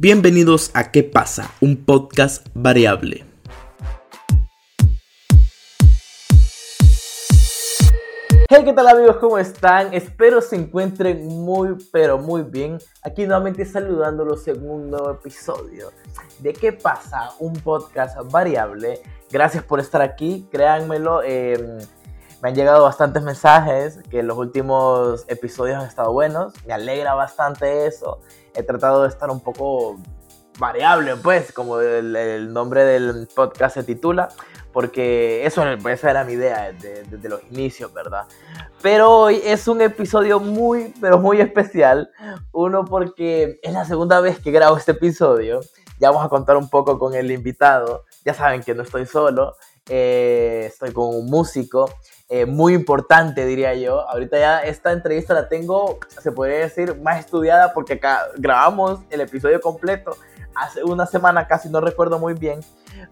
Bienvenidos a ¿Qué pasa? Un podcast variable. Hey, ¿qué tal amigos? ¿Cómo están? Espero se encuentren muy, pero muy bien. Aquí nuevamente saludándolos en un nuevo episodio de ¿Qué pasa? Un podcast variable. Gracias por estar aquí, créanmelo. Eh, me han llegado bastantes mensajes que los últimos episodios han estado buenos. Me alegra bastante eso. He tratado de estar un poco variable, pues, como el, nombre del podcast se titula, porque eso, esa era mi idea desde, los inicios, ¿verdad? Pero hoy es un episodio muy, pero muy especial. Uno, porque es la segunda vez que grabo este episodio. Ya vamos a contar un poco con el invitado. Ya saben que no estoy solo. Eh, estoy con un músico eh, muy importante, diría yo. Ahorita ya esta entrevista la tengo, se podría decir, más estudiada porque acá grabamos el episodio completo. Hace una semana, casi no recuerdo muy bien,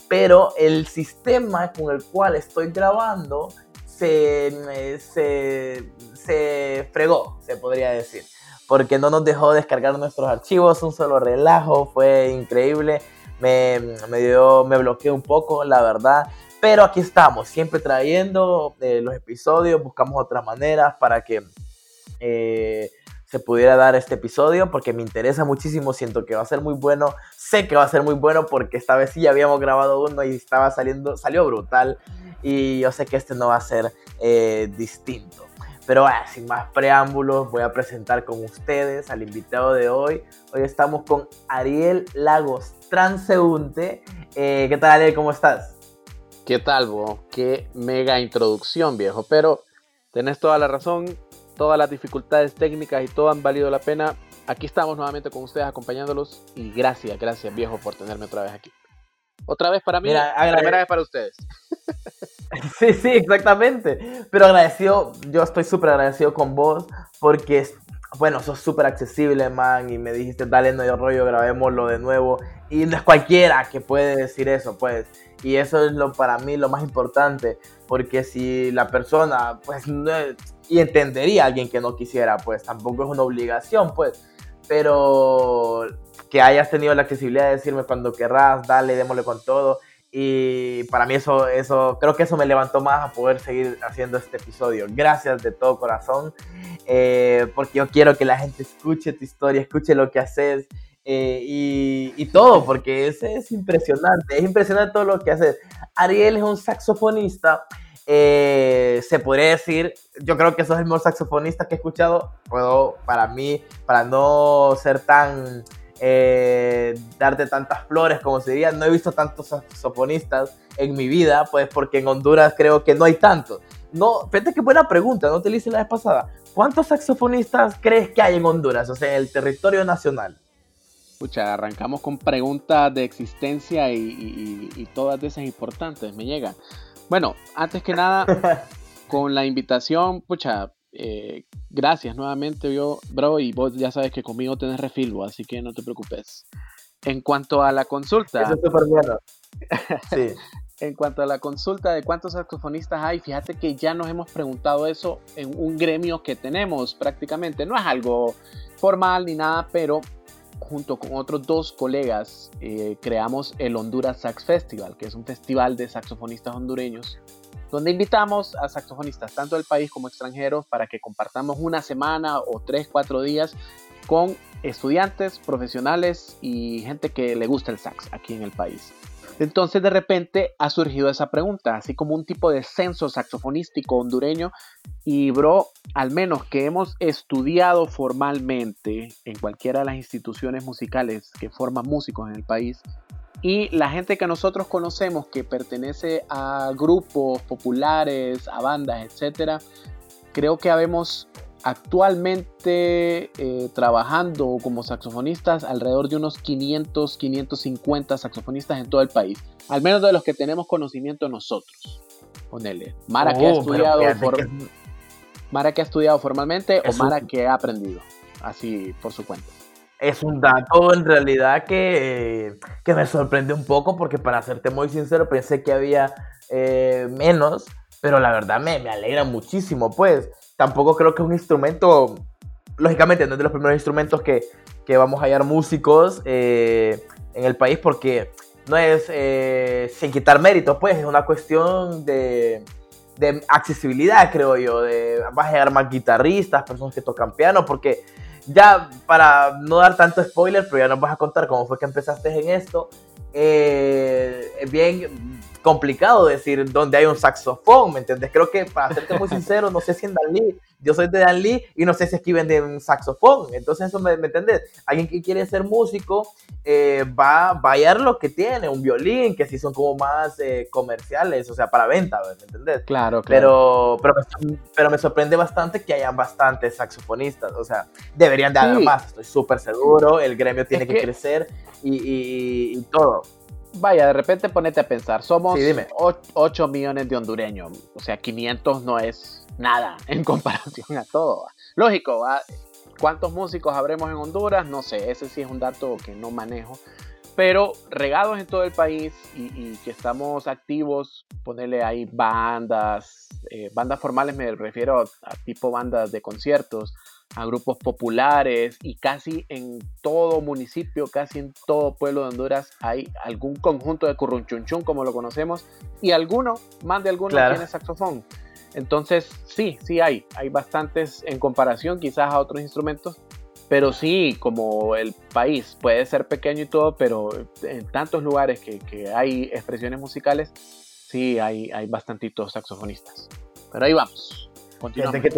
pero el sistema con el cual estoy grabando se, eh, se, se fregó, se podría decir porque no nos dejó descargar nuestros archivos, un solo relajo, fue increíble, me, me, dio, me bloqueó un poco, la verdad, pero aquí estamos, siempre trayendo eh, los episodios, buscamos otras maneras para que eh, se pudiera dar este episodio, porque me interesa muchísimo, siento que va a ser muy bueno, sé que va a ser muy bueno porque esta vez sí ya habíamos grabado uno y estaba saliendo, salió brutal y yo sé que este no va a ser eh, distinto. Pero sin más preámbulos, voy a presentar con ustedes al invitado de hoy. Hoy estamos con Ariel Lagos, transeúnte. ¿Qué tal, Ariel? ¿Cómo estás? ¿Qué tal, vos? Qué mega introducción, viejo. Pero tenés toda la razón, todas las dificultades técnicas y todo han valido la pena. Aquí estamos nuevamente con ustedes acompañándolos y gracias, gracias, viejo, por tenerme otra vez aquí. Otra vez para mí, la primera vez para ustedes. Sí, sí, exactamente. Pero agradecido, yo estoy súper agradecido con vos porque, bueno, sos súper accesible, man, y me dijiste, dale, no hay rollo, grabémoslo de nuevo. Y no es cualquiera que puede decir eso, pues. Y eso es lo para mí lo más importante, porque si la persona, pues, y entendería a alguien que no quisiera, pues tampoco es una obligación, pues, pero que hayas tenido la accesibilidad de decirme cuando querrás, dale, démosle con todo. Y para mí eso, eso, creo que eso me levantó más a poder seguir haciendo este episodio. Gracias de todo corazón, eh, porque yo quiero que la gente escuche tu historia, escuche lo que haces, eh, y, todo, porque es, es impresionante, es impresionante todo lo que hace. Ariel es un saxofonista, eh, se podría decir, yo creo que sos el mejor saxofonista que he escuchado, puedo, para mí, para no ser tan, eh, darte tantas flores como se diría, no he visto tantos saxofonistas en mi vida, pues porque en Honduras creo que no hay tantos. No, fíjate qué buena pregunta, no te la hice la vez pasada. ¿Cuántos saxofonistas crees que hay en Honduras, o sea, en el territorio nacional? Pucha, arrancamos con preguntas de existencia y, todas de esas importantes, me llegan. Bueno, antes que nada, con la invitación, pucha, eh, gracias nuevamente, yo, bro, y vos ya sabes que conmigo tenés refilbo, así que no te preocupes. En cuanto a la consulta. Eso es súper bueno. Sí. en cuanto a la consulta de cuántos saxofonistas hay, fíjate que ya nos hemos preguntado eso en un gremio que tenemos prácticamente. No es algo formal ni nada, pero junto con otros dos colegas, eh, creamos el Honduras Sax Festival, que es un festival de saxofonistas hondureños, donde invitamos a saxofonistas tanto del país como extranjeros para que compartamos una semana o tres, cuatro días con estudiantes, profesionales y gente que le gusta el sax aquí en el país. Entonces de repente ha surgido esa pregunta, así como un tipo de censo saxofonístico hondureño. Y bro, al menos que hemos estudiado formalmente en cualquiera de las instituciones musicales que forman músicos en el país, y la gente que nosotros conocemos que pertenece a grupos populares, a bandas, etcétera, creo que habemos actualmente eh, trabajando como saxofonistas alrededor de unos 500, 550 saxofonistas en todo el país, al menos de los que tenemos conocimiento nosotros. Ponele, Mara, que, ha oh, estudiado Mara que ha estudiado formalmente o Mara que ha aprendido, así por su cuenta. Es un dato en realidad que, que me sorprende un poco porque para serte muy sincero pensé que había eh, menos, pero la verdad me, me alegra muchísimo pues tampoco creo que es un instrumento, lógicamente no es de los primeros instrumentos que, que vamos a hallar músicos en el país porque no es sin quitar mérito, pues es una cuestión de, de accesibilidad, creo yo, de vas a llegar más guitarristas, personas que tocan piano, porque ya para no dar tanto spoiler, pero ya nos vas a contar cómo fue que empezaste en esto, eh, bien complicado decir dónde hay un saxofón, ¿me entiendes? Creo que, para serte muy sincero, no sé si en Dalí, yo soy de Dalí y no sé si aquí venden un saxofón, entonces eso, ¿me, ¿me entiendes? Alguien que quiere ser músico eh, va, va, a hallar lo que tiene, un violín, que sí son como más eh, comerciales, o sea, para venta, ¿me entiendes? Claro, claro. Pero, pero, me, pero me sorprende bastante que hayan bastantes saxofonistas, o sea, deberían de haber más, estoy súper seguro, el gremio tiene que, crecer y, y, y todo vaya, de repente ponete a pensar, somos 8, millones de hondureños, o sea, 500 no es nada en comparación a todo. Lógico, ¿cuántos músicos habremos en Honduras? No sé, ese sí es un dato que no manejo. Pero regados en todo el país y, que estamos activos, ponerle ahí bandas, eh, bandas formales me refiero a tipo bandas de conciertos, a grupos populares y casi en todo municipio, casi en todo pueblo de Honduras hay algún conjunto de currunchunchun como lo conocemos y alguno, más de alguno tiene saxofón. Entonces sí, sí hay, hay bastantes en comparación quizás a otros instrumentos, pero sí, como el país puede ser pequeño y todo, pero en tantos lugares que, que hay expresiones musicales, sí hay, hay bastantitos saxofonistas. Pero ahí vamos. Continuamos. Que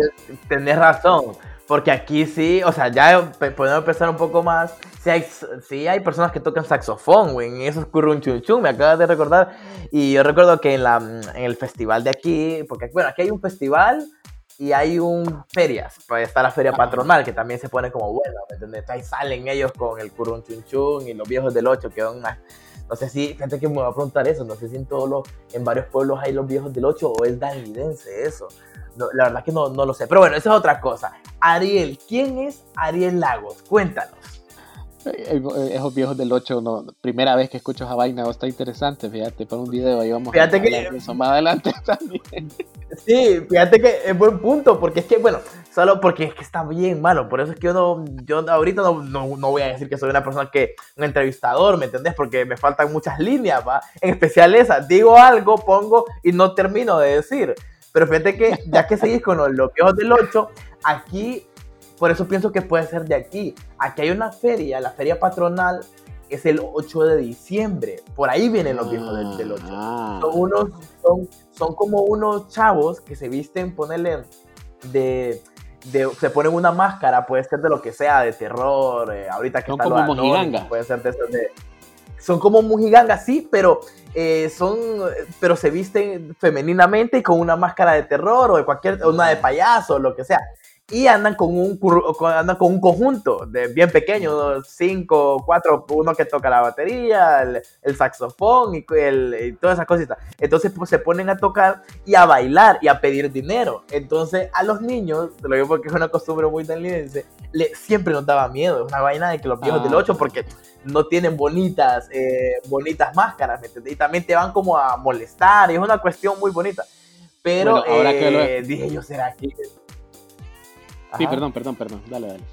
tenés razón. Porque aquí sí, o sea, ya podemos empezar un poco más. Sí hay, sí hay personas que tocan saxofón, güey, en esos currunchunchun, me acabas de recordar. Y yo recuerdo que en, la, en el festival de aquí, porque bueno, aquí hay un festival y hay un ferias, pues está la feria patronal, que también se pone como bueno, ¿me entiendes? Ahí salen ellos con el currunchunchun y los viejos del 8, que son más... No sé si, gente que me va a preguntar eso, no sé si en todos los, en varios pueblos hay los viejos del 8 o es danidense eso la verdad que no, no lo sé. Pero bueno, eso es otra cosa. Ariel, ¿quién es Ariel Lagos? Cuéntanos. Esos viejos del 8, no, primera vez que escucho esa vaina, está interesante, fíjate, para un video ahí vamos fíjate a que, eso más adelante también. Sí, fíjate que es buen punto, porque es que, bueno, solo porque es que está bien malo, por eso es que yo no, yo ahorita no, no, no voy a decir que soy una persona que, un entrevistador, ¿me entendés? Porque me faltan muchas líneas, ¿va? En especial esa, digo algo, pongo y no termino de decir. Pero fíjate que ya que seguís con los bloqueos del 8, aquí, por eso pienso que puede ser de aquí. Aquí hay una feria, la feria patronal es el 8 de diciembre. Por ahí vienen los viejos del, 8. Ah. Son, unos, son, son como unos chavos que se visten, ponerle de, de, se ponen una máscara, puede ser de lo que sea, de terror, eh, ahorita que son está como lo puede ser de, de, son como mujigangas, sí, pero eh, son, pero se visten femeninamente y con una máscara de terror o de cualquier, una de payaso o lo que sea. Y andan con un, andan con un conjunto de bien pequeño, cinco, cuatro, uno que toca la batería, el, saxofón y, el, y todas esas cositas. Entonces pues, se ponen a tocar y a bailar y a pedir dinero. Entonces a los niños, te lo digo porque es una costumbre muy estadounidense, le, siempre nos daba miedo. Es una vaina de que los viejos del 8, ah. porque no tienen bonitas, eh, bonitas máscaras, Y también te van como a molestar, y es una cuestión muy bonita. Pero ahora que lo... Eh, dije yo, ¿será que...? Sí, perdón, perdón, perdón, dale, dale.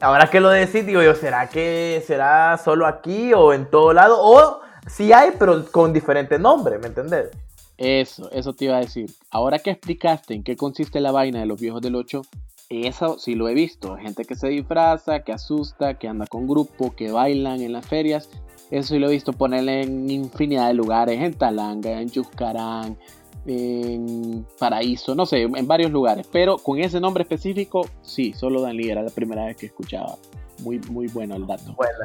Ahora que lo decís, digo yo, ¿será que será solo aquí o en todo lado? O sí hay, pero con diferente nombre, ¿me entendés? Eso, eso te iba a decir. Ahora que explicaste en qué consiste la vaina de los viejos del 8, eso sí lo he visto. Gente que se disfraza, que asusta, que anda con grupo, que bailan en las ferias. Eso sí lo he visto ponerle en infinidad de lugares. En Talanga, en Yuscarán, en Paraíso, no sé, en varios lugares. Pero con ese nombre específico, sí, solo Danlí era la primera vez que escuchaba. Muy, muy bueno el dato. Bueno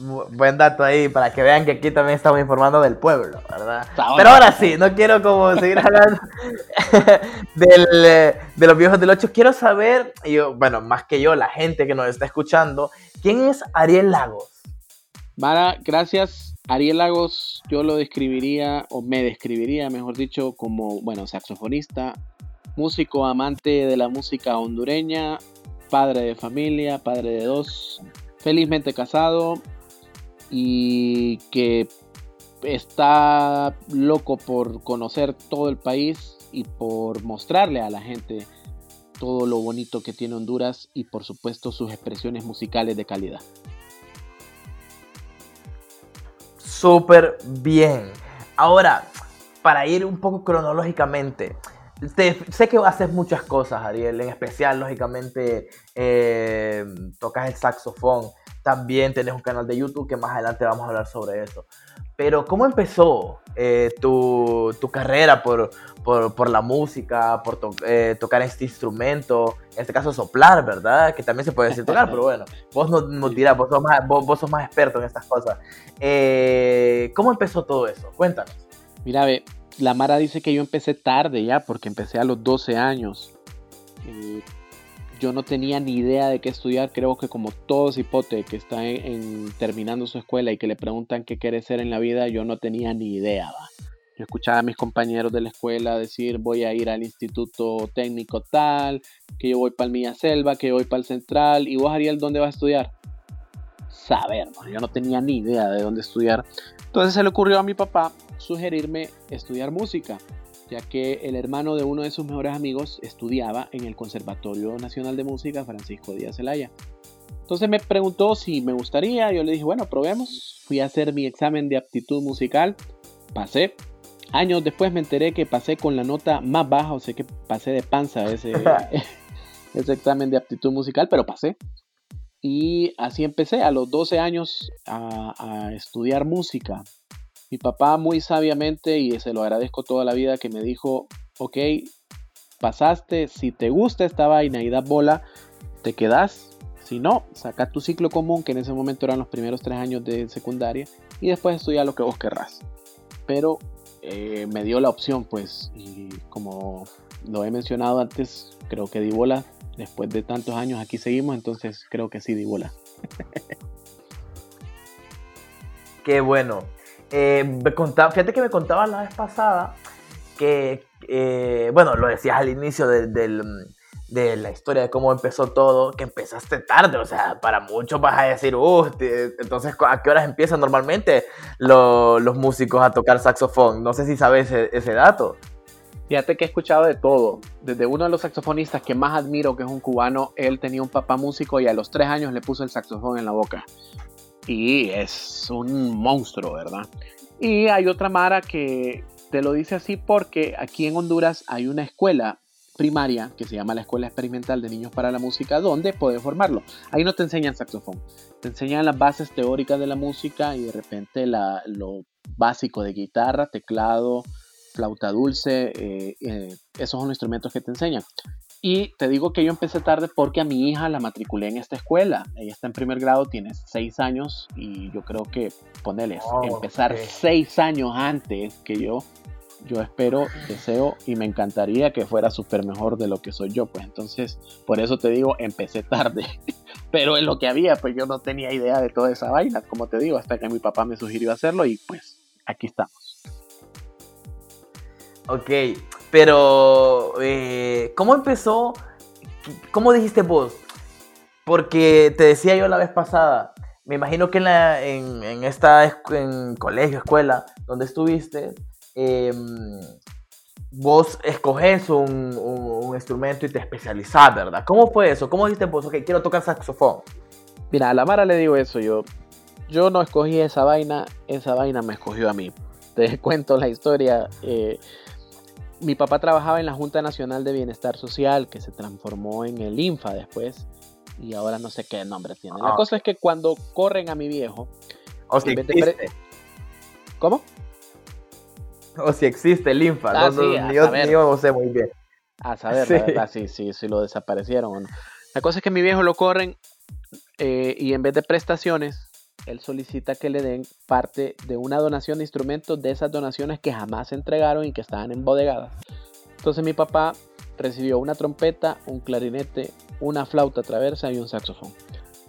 buen dato ahí para que vean que aquí también estamos informando del pueblo, ¿verdad? Pero ahora sí, no quiero como seguir hablando del, de los viejos del 8. Quiero saber, yo, bueno, más que yo, la gente que nos está escuchando, ¿quién es Ariel Lagos? Mara, gracias. Ariel Lagos, yo lo describiría, o me describiría, mejor dicho, como, bueno, saxofonista, músico, amante de la música hondureña, padre de familia, padre de dos, felizmente casado, y que está loco por conocer todo el país y por mostrarle a la gente todo lo bonito que tiene Honduras y por supuesto sus expresiones musicales de calidad. Súper bien. Ahora, para ir un poco cronológicamente, sé que haces muchas cosas, Ariel, en especial, lógicamente, eh, tocas el saxofón, también tenés un canal de YouTube que más adelante vamos a hablar sobre eso. Pero ¿cómo empezó eh, tu, tu, carrera por, por, por, la música, por eh, tocar este instrumento? En este caso soplar, ¿verdad? Que también se puede decir tocar, pero bueno, vos nos, nos dirás, vos sos, más, vos, vos sos más experto en estas cosas. ¿Cómo empezó todo eso? Cuéntanos. Mira, ve, la Mara dice que yo empecé tarde ya, porque empecé a los 12 años. Yo no tenía ni idea de qué estudiar, creo que como todos hipote que está en, terminando su escuela y que le preguntan qué quiere ser en la vida, yo no tenía ni idea. ¿va? Yo escuchaba a mis compañeros de la escuela decir voy a ir al instituto técnico tal, que yo voy para el Milla Selva, que yo voy para el Central, y vos Ariel, ¿dónde vas a estudiar? Saber, yo no tenía ni idea de dónde estudiar. Entonces se le ocurrió a mi papá sugerirme estudiar música, ya que el hermano de uno de sus mejores amigos estudiaba en el Conservatorio Nacional de Música Francisco Díaz Zelaya. Entonces me preguntó si me gustaría, yo le dije, bueno, probemos. Fui a hacer mi examen de aptitud musical, pasé. Años después me enteré que pasé con la nota más baja, o sea que pasé de panza ese, ese examen de aptitud musical, pero pasé. Y así empecé a los 12 años a, a estudiar música. Mi papá muy sabiamente, y se lo agradezco toda la vida, que me dijo, ok, pasaste, si te gusta esta vaina y das bola, te quedas. Si no, saca tu ciclo común, que en ese momento eran los primeros tres años de secundaria, y después estudia lo que vos querrás. Pero eh, me dio la opción, pues, y como lo he mencionado antes, creo que di bola. Después de tantos años aquí seguimos, entonces creo que sí di bola. Qué bueno. Eh, me contaba, fíjate que me contaba la vez pasada que, eh, bueno, lo decías al inicio de, la historia de cómo empezó todo, que empezaste tarde, o sea, para muchos vas a decir, uh, entonces, ¿a qué horas empiezan normalmente los músicos a tocar saxofón? No sé si sabes ese, ese dato. Fíjate que he escuchado de todo. Desde uno de los saxofonistas que más admiro, que es un cubano, él tenía un papá músico y a los tres años le puso el saxofón en la boca y es un monstruo, ¿verdad? Y hay otra Mara que te lo dice así porque aquí en Honduras hay una escuela primaria que se llama la Escuela Experimental de Niños para la Música, donde puedes formarlo. Ahí no te enseñan saxofón, te enseñan las bases teóricas de la música y de repente lo básico de guitarra, teclado, flauta dulce, eh, eh, esos son los instrumentos que te enseñan. Y te digo que yo empecé tarde porque a mi hija la matriculé en esta escuela. Ella está en primer grado, tiene seis años y yo creo que, ponerles, oh, empezar seis años antes que yo, yo espero, deseo y me encantaría que fuera súper mejor de lo que soy yo. Pues entonces, por eso te digo, empecé tarde. Pero en lo que había, pues yo no tenía idea de toda esa vaina, como te digo, hasta que mi papá me sugirió hacerlo y pues aquí estamos. Ok, pero, eh, ¿cómo empezó? ¿Cómo dijiste vos? Porque te decía yo la vez pasada, me imagino que en, la, en, esta en colegio, escuela, donde estuviste, em, vos escoges un, un, instrumento y te especializás, ¿verdad? ¿Cómo fue eso? ¿Cómo dijiste vos, ok, quiero tocar saxofón? Mira, a la Mara le digo eso, yo, yo no escogí esa vaina, esa vaina me escogió a mí. Te cuento la historia. Eh, mi papá trabajaba en la Junta Nacional de Bienestar Social, que se transformó en el INFA después, y ahora no sé qué nombre tiene. La ah. cosa es que cuando corren a mi viejo... O si existe. ¿Cómo? O si existe el INFA, ah, no, sí, yo, no sé muy bien. A saber, sí. la verdad, sí, sí, sí lo desaparecieron o no. La cosa es que mi viejo lo corren eh, y en vez de prestaciones él solicita que le den parte de una donación de instrumentos de esas donaciones que jamás se entregaron y que estaban embodegadas. Entonces mi papá recibió una trompeta, un clarinete, una flauta traversa y un saxofón.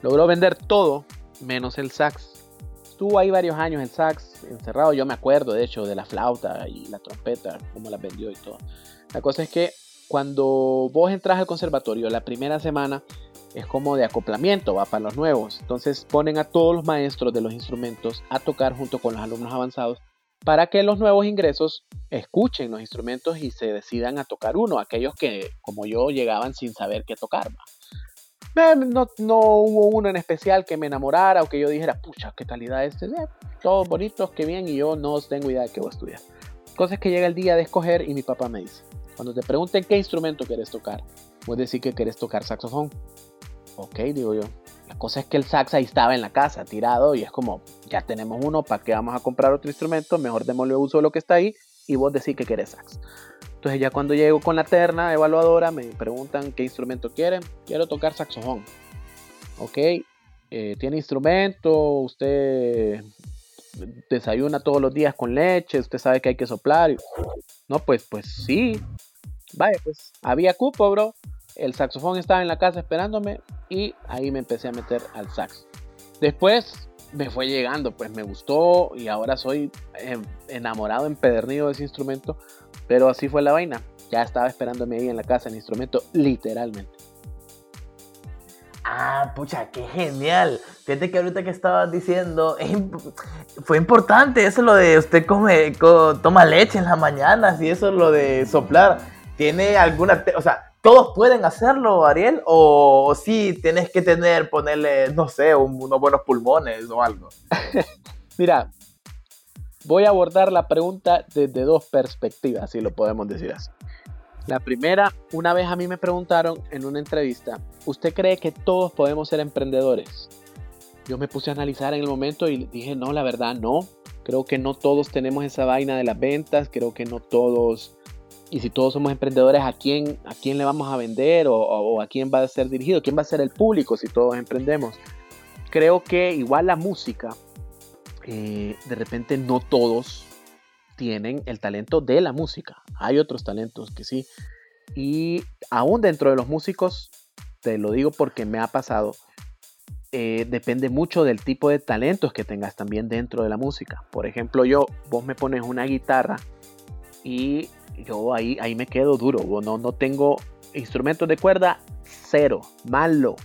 Logró vender todo menos el sax. Estuvo ahí varios años el sax encerrado. Yo me acuerdo, de hecho, de la flauta y la trompeta, cómo las vendió y todo. La cosa es que cuando vos entras al conservatorio la primera semana, es como de acoplamiento, va para los nuevos. Entonces ponen a todos los maestros de los instrumentos a tocar junto con los alumnos avanzados para que los nuevos ingresos escuchen los instrumentos y se decidan a tocar uno, aquellos que como yo llegaban sin saber qué tocar. No, no, hubo uno en especial que me enamorara o que yo dijera, pucha, qué calidad este, eh, todos bonitos, qué bien, y yo no tengo idea de qué voy a estudiar. Cosa que llega el día de escoger y mi papá me dice, cuando te pregunten qué instrumento quieres tocar, a decir que quieres tocar saxofón. Ok, digo yo, la cosa es que el sax ahí estaba en la casa, tirado, y es como, ya tenemos uno, ¿para qué vamos a comprar otro instrumento? Mejor démosle uso lo que está ahí y vos decís que querés sax. Entonces ya cuando llego con la terna evaluadora me preguntan qué instrumento quieren. Quiero tocar saxofón. Ok, eh, tiene instrumento, usted desayuna todos los días con leche, usted sabe que hay que soplar. No, pues, pues sí. Vaya, pues había cupo, bro. El saxofón estaba en la casa esperándome y ahí me empecé a meter al sax. Después me fue llegando, pues me gustó y ahora soy em, enamorado, empedernido de ese instrumento, pero así fue la vaina. Ya estaba esperándome ahí en la casa el instrumento, literalmente. Ah, pucha, qué genial. Fíjate que ahorita que estabas diciendo, fue importante eso lo de usted come, toma leche en las mañanas y eso lo de soplar. ¿Tiene alguna, o sea, ¿Todos pueden hacerlo, Ariel? ¿O sí tienes que tener, ponerle, no sé, unos buenos pulmones o algo? Mira, voy a abordar la pregunta desde dos perspectivas, si lo podemos decir así. La primera, una vez a mí me preguntaron en una entrevista, ¿usted cree que todos podemos ser emprendedores? Yo me puse a analizar en el momento y dije, no, la verdad no. Creo que no todos tenemos esa vaina de las ventas, creo que no todos y si todos somos emprendedores, ¿a quién, a quién le vamos a vender o, a quién va a ser dirigido? ¿Quién va a ser el público si todos emprendemos? Creo que igual la música, eh, de repente no todos tienen el talento de la música. Hay otros talentos que sí. Y aún dentro de los músicos, te lo digo porque me ha pasado, eh, depende mucho del tipo de talentos que tengas también dentro de la música. Por ejemplo, yo, vos me pones una guitarra y yo ahí, ahí me quedo duro. No, no tengo instrumentos de cuerda, cero, malo.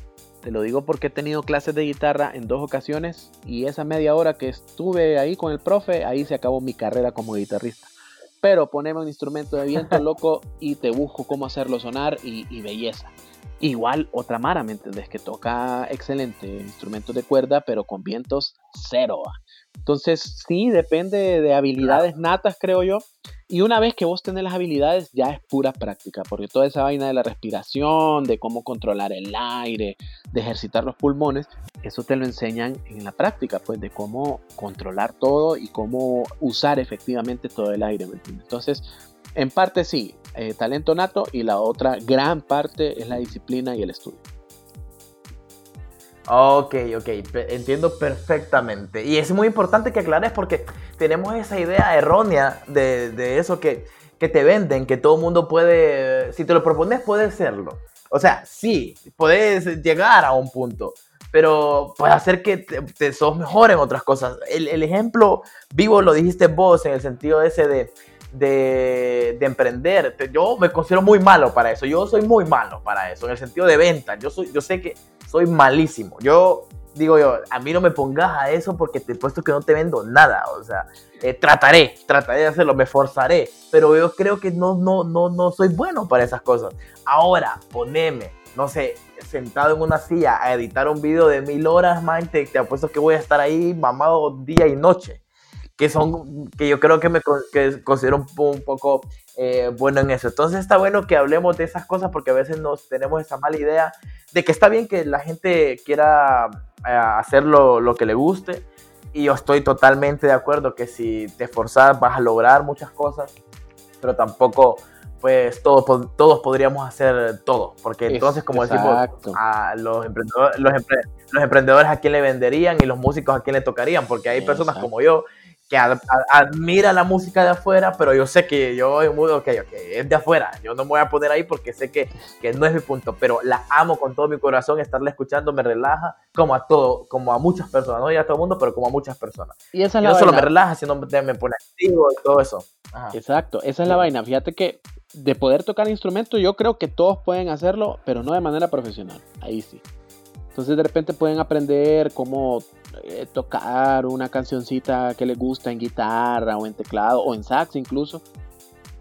Te lo digo porque he tenido clases de guitarra en dos ocasiones y esa media hora que estuve ahí con el profe, ahí se acabó mi carrera como guitarrista. Pero poneme un instrumento de viento loco y te busco cómo hacerlo sonar y, y belleza. Igual otra Mara, ¿me entendés? Que toca excelente instrumentos de cuerda, pero con vientos cero. Entonces, sí, depende de habilidades natas, creo yo. Y una vez que vos tenés las habilidades, ya es pura práctica, porque toda esa vaina de la respiración, de cómo controlar el aire, de ejercitar los pulmones, eso te lo enseñan en la práctica, pues de cómo controlar todo y cómo usar efectivamente todo el aire. Entonces, en parte sí, eh, talento nato y la otra gran parte es la disciplina y el estudio. Ok, ok, entiendo perfectamente. Y es muy importante que aclares porque tenemos esa idea errónea de, eso que, te venden, que todo mundo puede, si te lo propones, puedes hacerlo. O sea, sí, puedes llegar a un punto, pero puede hacer que te, sos mejor en otras cosas. El, el, ejemplo vivo lo dijiste vos en el sentido ese de, de, de, emprender. Yo me considero muy malo para eso. Yo soy muy malo para eso, en el sentido de venta. Yo, soy, yo sé que soy malísimo. Yo digo yo, a mí no me pongas a eso porque te he puesto que no te vendo nada. O sea, eh, trataré, trataré de hacerlo, me esforzaré. Pero yo creo que no, no, no, no soy bueno para esas cosas. Ahora, poneme, no sé, sentado en una silla a editar un video de mil horas, man, te, te apuesto que voy a estar ahí mamado día y noche que son, que yo creo que me que considero un, poco eh, bueno en eso. Entonces está bueno que hablemos de esas cosas porque a veces nos tenemos esa mala idea de que está bien que la gente quiera eh, hacer lo, lo, que le guste. Y yo estoy totalmente de acuerdo que si te esforzas vas a lograr muchas cosas, pero tampoco pues todos, todos podríamos hacer todo, porque entonces como decimos, a los, emprendedores, los, los, emprendedores a quién le venderían y los músicos a quién le tocarían, porque hay personas como yo que admira la música de afuera, pero yo sé que yo ok, ok, es de afuera, yo no me voy a poner ahí porque sé que, que, no es mi punto, pero la amo con todo mi corazón, estarla escuchando me relaja, como a todo, como a muchas personas, no ya a todo el mundo, pero como a muchas personas. Y esa es la no solo me relaja, sino me pone activo y todo eso. Exacto, esa es la vaina, fíjate que de poder tocar instrumentos, yo creo que todos pueden hacerlo, pero no de manera profesional, ahí sí. Entonces de repente pueden aprender cómo eh, tocar una cancioncita que le gusta en guitarra o en teclado o en sax incluso.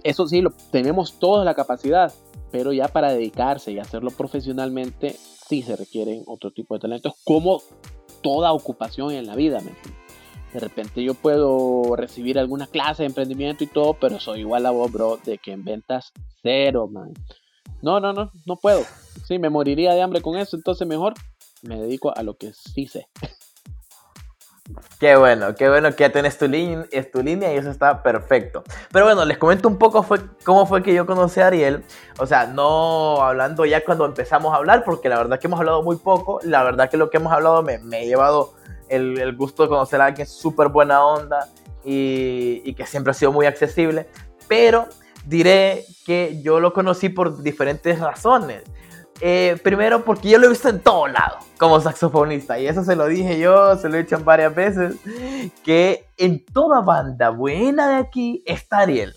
Eso sí, lo, tenemos toda la capacidad, pero ya para dedicarse y hacerlo profesionalmente sí se requieren otro tipo de talentos, como toda ocupación en la vida. De repente yo puedo recibir alguna clase de emprendimiento y todo, pero soy igual a vos, bro, de que en ventas cero, man. No, no, no, no puedo. Sí, me moriría de hambre con eso, entonces mejor me dedico a lo que sí sé. Qué bueno, qué bueno que ya tenés tu, línea y eso está perfecto. Pero bueno, les comento un poco fue, cómo fue que yo conocí a Ariel. O sea, no hablando ya cuando empezamos a hablar, porque la verdad que hemos hablado muy poco. La verdad que lo que hemos hablado me, me he llevado el, gusto de conocer a alguien súper buena onda y que siempre ha sido muy accesible. Pero diré que yo lo conocí por diferentes razones. Eh, primero porque yo lo he visto en todo lado como saxofonista y eso se lo dije yo, se lo he dicho varias veces, que en toda banda buena de aquí está Ariel.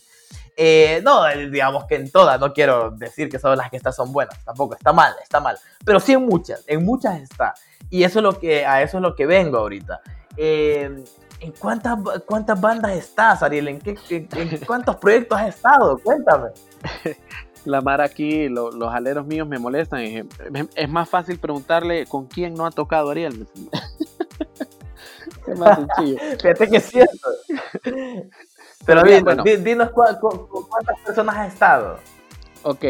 Eh, no, digamos que en todas, no quiero decir que son las que están son buenas, tampoco, está mal, está mal, pero sí en muchas, en muchas está. Y eso es lo que, a eso es lo que vengo ahorita. Eh, ¿En cuántas, cuántas bandas estás, Ariel? ¿En, qué, en cuántos proyectos has estado? Cuéntame. la mar aquí, los aleros míos me molestan. Es, más fácil preguntarle con quién no ha tocado Ariel. es más sencillo. Fíjate que es cierto. Pero bien, bueno, dinos cuántas personas has estado. Ok,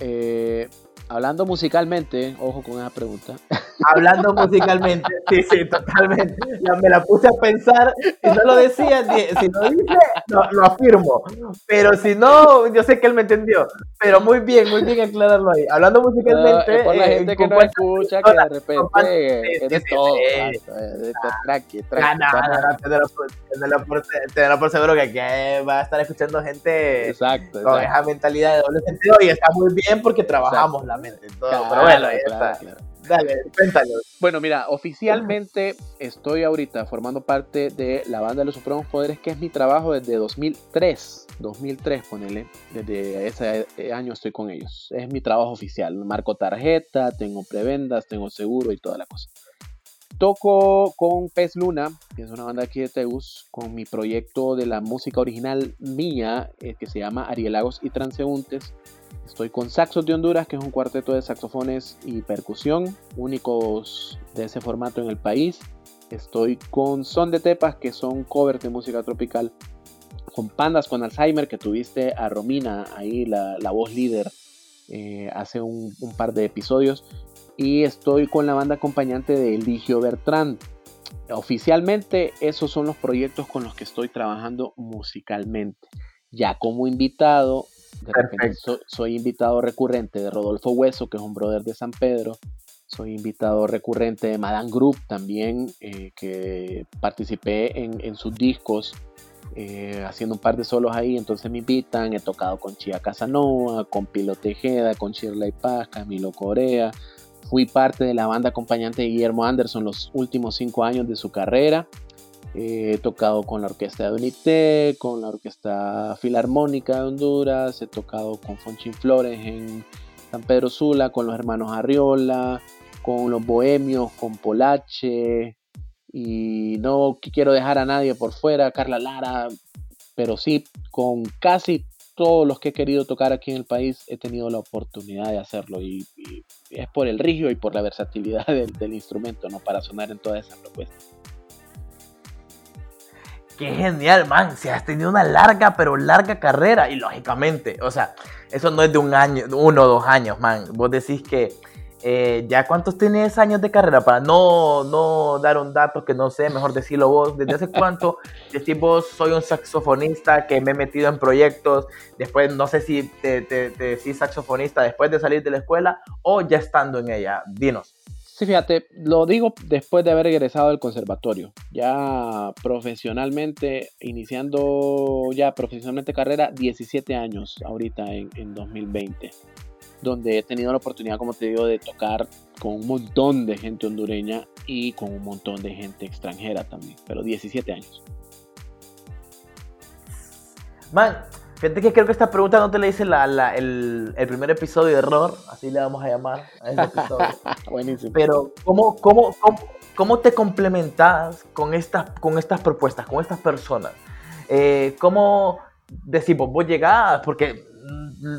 eh, hablando musicalmente, ojo con esa pregunta. Hablando musicalmente, sí, sí, totalmente. me la puse a pensar, si no lo decía, si no dice, lo afirmo. Pero si no, yo sé que él me entendió. Pero muy bien, muy bien aclararlo ahí. Hablando musicalmente. por la eh, gente que no escucha, que de repente es de todo. Tranqui, tranqui. Tenerlo por seguro que aquí va a estar escuchando gente exacto, con esa mentalidad de doble sentido y está muy bien porque trabajamos la Todo. Pero bueno, ahí está. Dale, cuéntanos. Bueno, mira, oficialmente estoy ahorita formando parte de la banda de los Supremos Poderes, que es mi trabajo desde 2003. 2003, ponele. Desde ese año estoy con ellos. Es mi trabajo oficial. Marco tarjeta, tengo prebendas, tengo seguro y toda la cosa. Toco con Pez Luna, que es una banda aquí de Teus, con mi proyecto de la música original mía, eh, que se llama Arielagos y Transeúntes Estoy con Saxos de Honduras, que es un cuarteto de saxofones y percusión, únicos de ese formato en el país. Estoy con Son de Tepas, que son covers de música tropical. Con Pandas con Alzheimer, que tuviste a Romina ahí, la, voz líder, eh, hace un, par de episodios. Y estoy con la banda acompañante de Eligio Bertrand. Oficialmente, esos son los proyectos con los que estoy trabajando musicalmente. Ya como invitado, soy invitado recurrente de Rodolfo Hueso, que es un brother de San Pedro. Soy invitado recurrente de Madame Group también, eh, que participé en, sus discos eh, haciendo un par de solos ahí, entonces me invitan. He tocado con Chia Casanova, con Pilo Tejeda, con Shirley Paz, Camilo Corea. Fui parte de la banda acompañante de Guillermo Anderson los últimos cinco años de su carrera. He tocado con la orquesta de Unité, con la orquesta filarmónica de Honduras, he tocado con Fonchín Flores en San Pedro Sula, con los hermanos Arriola, con los Bohemios, con Polache, y no quiero dejar a nadie por fuera, Carla Lara, pero sí, con casi todos los que he querido tocar aquí en el país he tenido la oportunidad de hacerlo y, es por el rigio y por la versatilidad del, del instrumento, ¿no? Para sonar en todas esas propuestas. Qué genial, man. Si has tenido una larga, pero larga carrera. Y lógicamente, o sea, eso no es de un año, uno o dos años, man. Vos decís que eh, ya cuántos tienes años de carrera para no, no dar un dato que no sé, mejor decirlo vos. ¿Desde hace cuánto decís vos soy un saxofonista que me he metido en proyectos? Después, no sé si te, te, te decís saxofonista después de salir de la escuela o ya estando en ella. Dinos. Sí, fíjate, lo digo después de haber egresado del conservatorio. Ya profesionalmente, iniciando ya profesionalmente carrera, 17 años ahorita en, en 2020. Donde he tenido la oportunidad, como te digo, de tocar con un montón de gente hondureña y con un montón de gente extranjera también. Pero 17 años. Man, Fíjate que creo que esta pregunta no te la hice el, primer episodio de Error, así le vamos a llamar a este episodio. Buenísimo. Pero, ¿cómo, cómo, cómo, te complementas con estas, con estas propuestas, con estas personas? Eh, ¿Cómo decimos, vos llegás? Porque mm,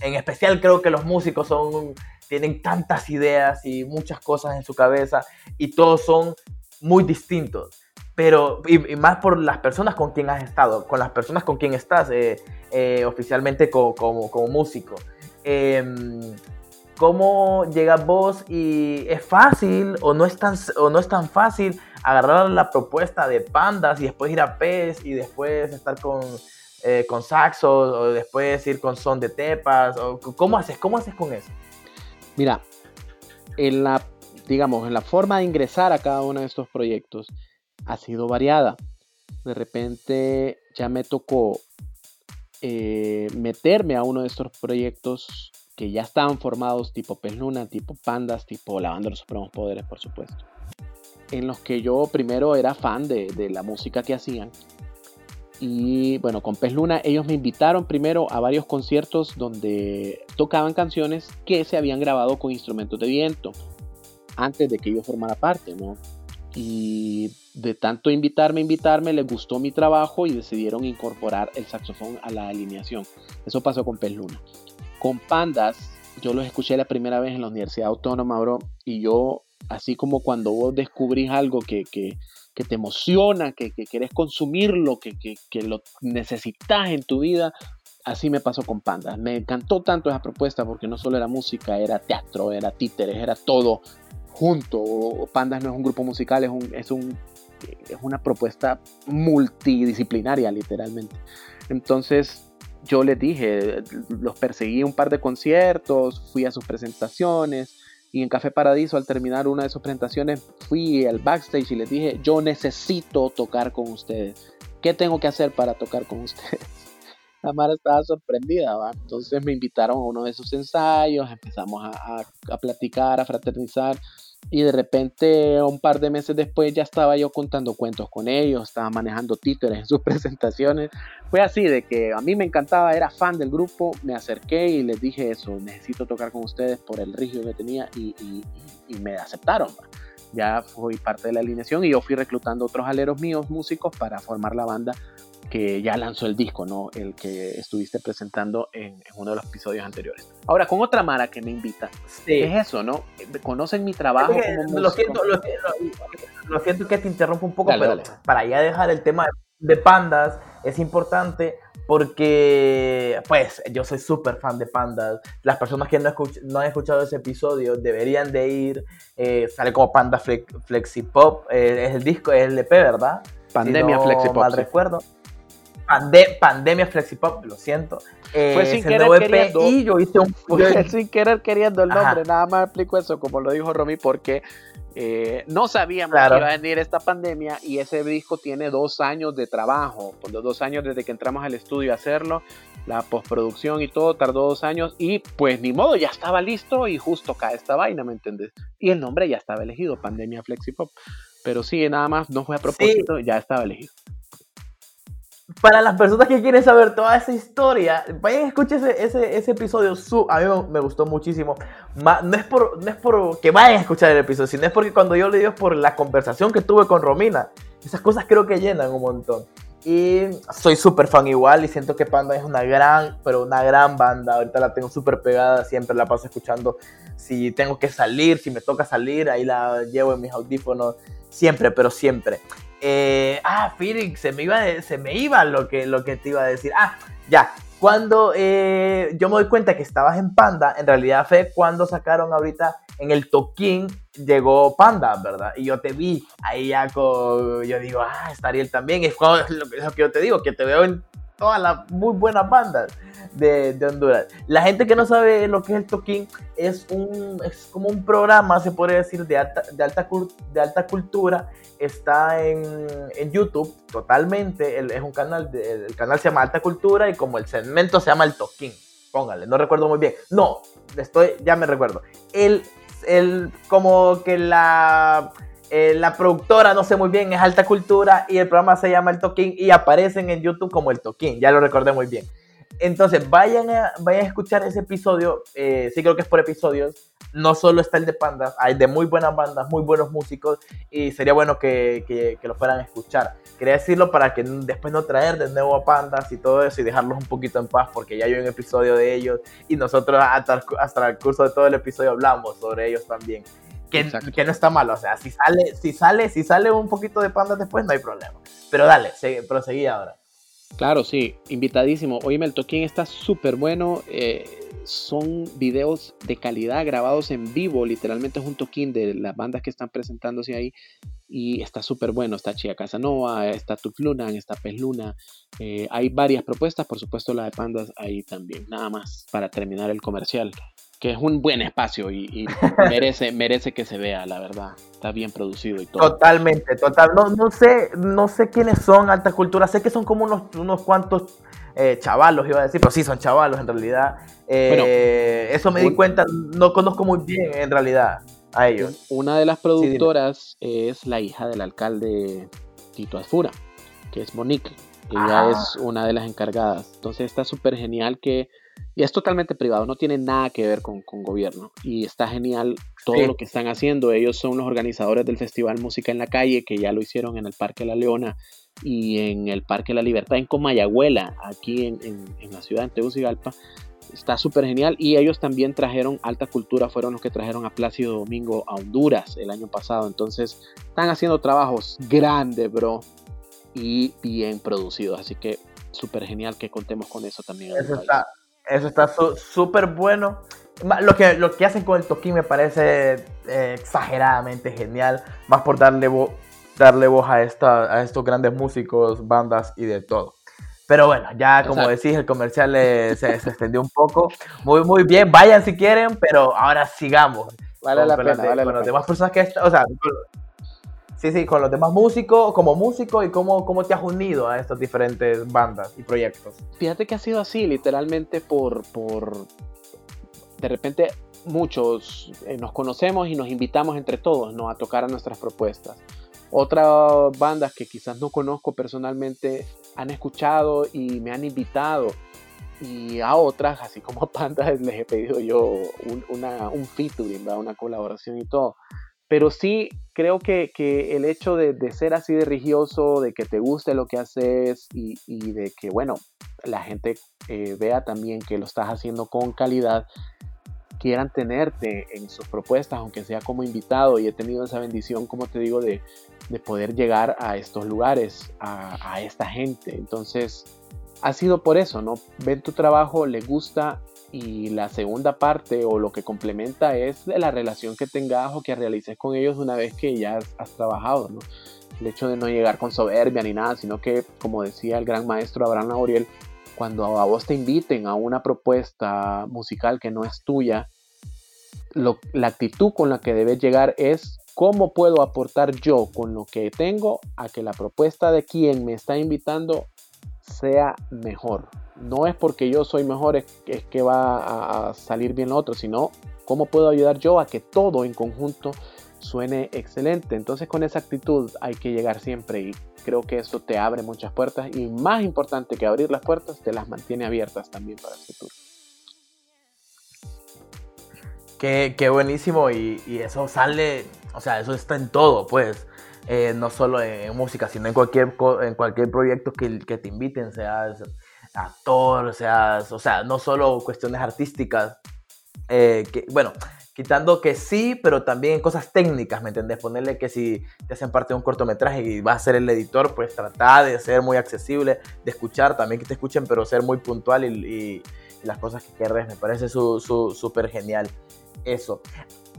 en especial creo que los músicos son, tienen tantas ideas y muchas cosas en su cabeza y todos son muy distintos pero y, más por las personas con quien has estado, con las personas con quien estás eh, eh, oficialmente como, como, músico. Em, ¿Cómo llegas vos y es fácil o no es, tan, o no es tan fácil agarrar la propuesta de pandas y después ir a PES y después estar con, eh, con saxos o después ir con son de tepas? O, ¿Cómo haces? ¿Cómo haces con eso? Mira, en la, digamos, en la forma de ingresar a cada uno de estos proyectos, ha sido variada. De repente ya me tocó eh, meterme a uno de estos proyectos que ya estaban formados tipo Pez Luna, tipo Pandas, tipo La Banda de los Supremos Poderes, por supuesto. En los que yo primero era fan de, de la música que hacían. Y bueno, con Pez Luna ellos me invitaron primero a varios conciertos donde tocaban canciones que se habían grabado con instrumentos de viento antes de que yo formara parte, ¿no? Y de tanto invitarme, invitarme, les gustó mi trabajo y decidieron incorporar el saxofón a la alineación. Eso pasó con Pez Luna. Con Pandas, yo los escuché la primera vez en la Universidad Autónoma, bro, y yo, así como cuando vos descubrís algo que, que, que te emociona, que, que querés consumirlo, que, que lo necesitas en tu vida, así me pasó con Pandas. Me encantó tanto esa propuesta porque no solo era música, era teatro, era títeres, era todo junto. Pandas no es un grupo musical, es, un, es, un, es una propuesta multidisciplinaria, literalmente. Entonces, yo les dije, los perseguí un par de conciertos, fui a sus presentaciones y en Café Paradiso al terminar una de sus presentaciones fui al backstage y les dije, yo necesito tocar con ustedes. ¿Qué tengo que hacer para tocar con ustedes? La Mara estaba sorprendida. Entonces me invitaron a uno de sus ensayos, empezamos a, a platicar, a fraternizar y de repente un par de meses después ya estaba yo contando cuentos con ellos, estaba manejando títeres en sus presentaciones. Fue así de que a mí me encantaba, era fan del grupo, me acerqué y les dije eso, necesito tocar con ustedes por el rígido que tenía y, me aceptaron. Ya fui parte de la alineación y yo fui reclutando otros aleros míos, músicos, para formar la banda que ya lanzó el disco, ¿no? El que estuviste presentando en, uno de los episodios anteriores. Ahora, con otra Mara que me invita. Es eso, ¿no? Conocen mi trabajo como Lo siento, lo, siento que te interrumpo un poco, pero para ya dejar el tema de pandas, es importante porque, pues, yo soy súper fan de Pandas. Las personas que no, no, han escuchado ese episodio deberían de ir. Eh, sale como Panda Flexi Pop. Eh, es el disco, es el EP, ¿verdad? Pandemia si Flexi Pop. Mal recuerdo pandemia Flexipop, lo siento. fue sin querer queriendo. Y yo hice un. Fue sin querer queriendo el nombre, nada más explico eso, como lo dijo Romy, porque eh, no sabíamos que iba a venir esta pandemia y ese disco tiene dos años de trabajo, por los dos años desde que entramos al estudio a hacerlo, la postproducción y todo tardó dos años y pues ni modo, ya estaba listo y justo cae esta vaina, ¿me entendés? Y el nombre ya estaba elegido, Pandemia Flexipop. Pero sí, nada más, no fue a propósito, ya estaba elegido para las personas que quieren saber toda esa historia, vayan a escuchar ese, ese, episodio. Su, a mí me, gustó muchísimo. no, es por, no que vayan a escuchar el episodio, sino es porque cuando yo le digo es por la conversación que tuve con Romina. Esas cosas creo que llenan un montón. Y soy súper fan igual y siento que Panda es una gran, pero una gran banda. Ahorita la tengo súper pegada, siempre la paso escuchando. Si tengo que salir, si me toca salir, ahí la llevo en mis audífonos. Siempre, pero siempre. Eh, ah, Felix, se me iba, se me iba lo que, lo que te iba a decir. Ah, ya. Cuando eh, yo me doy cuenta que estabas en Panda, en realidad fue cuando sacaron ahorita en el Toquín, llegó Panda, ¿verdad? Y yo te vi ahí ya con, yo digo, ah, está Ariel también. Es lo, que yo te digo, que te veo en todas las muy buenas bandas de, Honduras. La gente que no sabe lo que es el Toquín es, un, es como un programa, se puede decir, de alta, de alta, de alta cultura. Está en, en YouTube totalmente. es un canal, el canal se llama Alta Cultura y como el segmento se llama El Toquín. Póngale, no recuerdo muy bien. No, estoy, ya me recuerdo. El, el, como que la eh, la productora, no sé muy bien, es Alta Cultura y el programa se llama El Toquín y aparecen en YouTube como El Toquín, ya lo recordé muy bien. Entonces, vayan a, vayan a escuchar ese episodio. Eh, sí, creo que es por episodios. No solo está el de Pandas, hay de muy buenas bandas, muy buenos músicos. Y sería bueno que, que, que lo fueran a escuchar. Quería decirlo para que después no traer de nuevo a Pandas y todo eso y dejarlos un poquito en paz, porque ya hay un episodio de ellos y nosotros hasta, hasta el curso de todo el episodio hablamos sobre ellos también. Que, que, no está mal, o sea, si sale, si sale, si sale un poquito de pandas después, no hay problema. Pero dale, proseguí ahora. Claro, sí, invitadísimo. Oíme, el toquín está súper bueno. Eh, son videos de calidad grabados en vivo, literalmente es un toquín de las bandas que están presentándose ahí y está súper bueno. Está Chia Casanova, está Luna, está Pez Luna. Eh, hay varias propuestas, por supuesto la de Pandas ahí también. Nada más para terminar el comercial que es un buen espacio y, merece, merece que se vea, la verdad. Está bien producido y todo. Totalmente, total. No, no, sé, no sé quiénes son Alta Cultura, sé que son como unos, unos cuantos eh, chavalos, iba a decir, pero sí son chavalos en realidad. Eh, eso me di cuenta, no conozco muy bien en realidad a ellos. Una de las productoras es la hija del alcalde Tito Azfura, que es Monique. Ella ah. es una de las encargadas. Entonces está súper genial que y es totalmente privado, no tiene nada que ver con, con gobierno. Y está genial todo lo que están haciendo. Ellos son los organizadores del Festival Música en la Calle, que ya lo hicieron en el Parque La Leona y en el Parque La Libertad, en Comayagüela, aquí en, en, la ciudad de Tegucigalpa. Está súper genial. Y ellos también trajeron alta cultura, fueron los que trajeron a Plácido Domingo a Honduras el año pasado. Entonces, están haciendo trabajos grandes, bro. Y bien producidos. Así que súper genial que contemos con eso también. Eso está, eso está súper bueno. Lo que, lo que hacen con el toquín me parece eh, exageradamente genial. Más por darle, darle voz a, esta, a estos grandes músicos, bandas y de todo. Pero bueno, ya como decís, el comercial se, se, extendió un poco. Muy, muy bien. Vayan si quieren, pero ahora sigamos. Vale la pena, vale las demás personas que... O sea, Sí, sí, con los demás músicos, como músico y cómo, cómo te has unido a estas diferentes bandas y proyectos. Fíjate que ha sido así, literalmente por, por de repente muchos eh, nos conocemos y nos invitamos entre todos ¿no? a tocar a nuestras propuestas. Otras bandas que quizás no conozco personalmente han escuchado y me han invitado. Y a otras, así como a bandas, les he pedido yo un, una, un featuring, una colaboración y todo. Pero sí creo que, el hecho de, ser así de religioso, de que te guste lo que haces y, de que, bueno, la gente eh, vea también que lo estás haciendo con calidad, quieran tenerte en sus propuestas, aunque sea como invitado, y he tenido esa bendición, como te digo, de, poder llegar a estos lugares, a, a esta gente. Entonces, ha sido por eso, ¿no? Ven tu trabajo, le gusta y la segunda parte o lo que complementa es la relación que tengas o que realices con ellos una vez que ya has, trabajado, ¿no? El hecho de no llegar con soberbia ni nada, sino que, como decía el gran maestro Abraham Lauriel, cuando a vos te inviten a una propuesta musical que no es tuya, la actitud con la que debes llegar es cómo puedo aportar yo con lo que tengo a que la propuesta de quien me está invitando sea mejor, no es porque yo soy mejor es, que va a, salir bien lo otro, sino cómo puedo ayudar yo a que todo en conjunto suene excelente. Entonces con esa actitud hay que llegar siempre y creo que eso te abre muchas puertas y más importante que abrir las puertas, te las mantiene abiertas también para el futuro. Qué, buenísimo y, eso sale, o sea, eso está en todo, pues. Eh, no solo en, música, sino en cualquier, en cualquier proyecto que, que te inviten, sea actor, o sea, o sea, no solo cuestiones artísticas, eh, bueno, quitando que sí, pero también cosas técnicas, ¿me entendés? Ponerle que si te hacen parte de un cortometraje y vas a ser el editor, pues trata de ser muy accesible, de escuchar, también que te escuchen, pero ser muy puntual y, las cosas que querés, me parece súper genial eso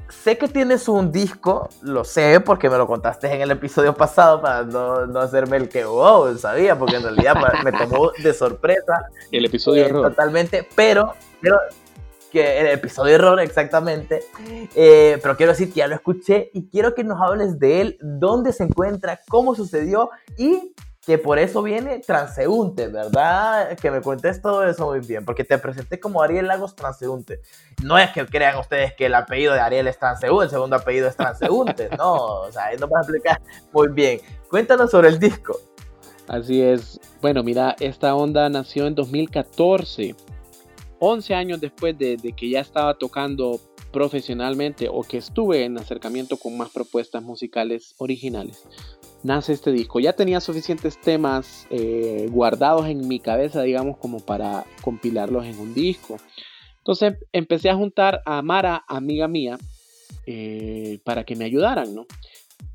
sé que tienes un disco, lo sé porque me lo contaste en el episodio pasado para no, no hacerme el que, wow, sabía, porque en realidad me tomó de sorpresa. El episodio eh, error. Totalmente, pero, pero que el episodio error exactamente, eh, pero quiero decir que ya lo escuché y quiero que nos hables de él, dónde se encuentra, cómo sucedió y que por eso viene transeúnte, ¿verdad? Que me cuentes todo eso muy bien, porque te presenté como Ariel Lagos transeúnte. No es que crean ustedes que el apellido de Ariel es transeúnte, el segundo apellido es transeúnte, no, o sea, ahí nos a explicar muy bien. Cuéntanos sobre el disco. Así es. Bueno, mira, esta onda nació en 2014, 11 años después de, que ya estaba tocando profesionalmente o que estuve en acercamiento con más propuestas musicales originales. Nace este disco. Ya tenía suficientes temas eh, guardados en mi cabeza, digamos, como para compilarlos en un disco. Entonces empecé a juntar a Mara, amiga mía, eh, para que me ayudaran, ¿no?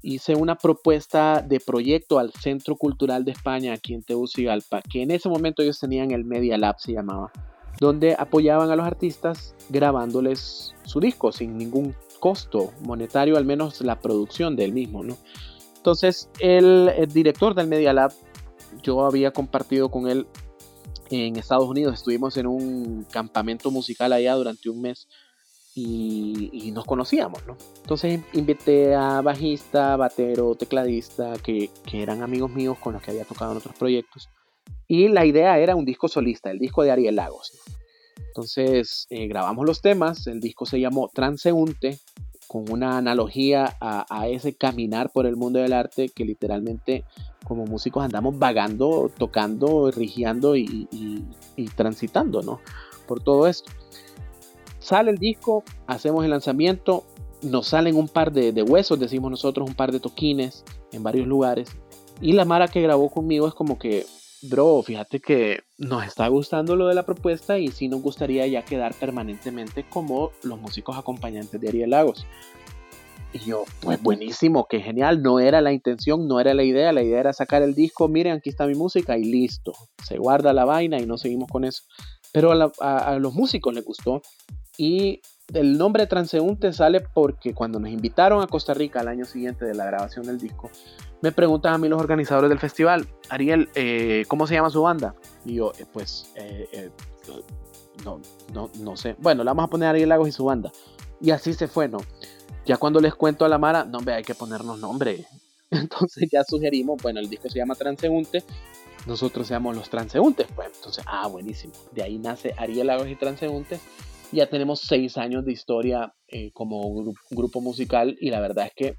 hice una propuesta de proyecto al Centro Cultural de España aquí en Tegucigalpa, que en ese momento ellos tenían el Media Lab, se llamaba, donde apoyaban a los artistas grabándoles su disco sin ningún costo monetario, al menos la producción del mismo, ¿no? Entonces, el, el director del Media Lab, yo había compartido con él en Estados Unidos, estuvimos en un campamento musical allá durante un mes y, nos conocíamos, ¿no? Entonces invité a bajista, batero, tecladista, que, eran amigos míos con los que había tocado en otros proyectos. Y la idea era un disco solista, el disco de Ariel Lagos. Entonces eh, grabamos los temas, el disco se llamó Transeúnte, con una analogía a, ese caminar por el mundo del arte que literalmente como músicos andamos vagando, tocando, rigiando y, y transitando, ¿no? Por todo esto. Sale el disco, hacemos el lanzamiento, nos salen un par de, huesos, decimos nosotros, un par de toquines en varios lugares. Y la Mara que grabó conmigo es como que, bro, fíjate que nos está gustando lo de la propuesta y sí nos gustaría ya quedar permanentemente como los músicos acompañantes de Ariel Lagos. Y yo, pues buenísimo, que genial, no era la intención, no era la idea, la idea era sacar el disco, miren, aquí está mi música y listo, se guarda la vaina y no seguimos con eso. Pero a los músicos les gustó y el nombre transeúnte sale porque cuando nos invitaron a Costa Rica al año siguiente de la grabación del disco, me preguntan a mí los organizadores del festival, Ariel, eh, ¿cómo se llama su banda? Y yo, eh, pues, eh, no, no, no sé. Bueno, le vamos a poner a Ariel Lagos y su banda. Y así se fue, ¿no? Ya cuando les cuento a la Mara, no, hombre, hay que ponernos nombre. Entonces ya sugerimos, bueno, el disco se llama Transeúnte, nosotros seamos los transeúntes, pues. Entonces, ah, buenísimo. De ahí nace Ariel Lagos y Transeúntes ya tenemos seis años de historia eh, como grupo musical y la verdad es que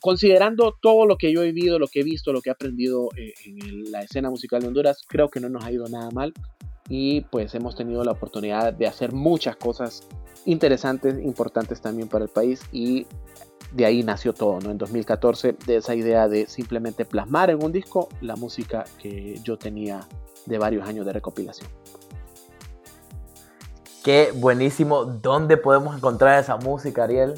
considerando todo lo que yo he vivido, lo que he visto, lo que he aprendido eh, en la escena musical de Honduras, creo que no nos ha ido nada mal y pues hemos tenido la oportunidad de hacer muchas cosas interesantes, importantes también para el país y de ahí nació todo, ¿no? En 2014, de esa idea de simplemente plasmar en un disco la música que yo tenía de varios años de recopilación. Qué buenísimo. ¿Dónde podemos encontrar esa música, Ariel?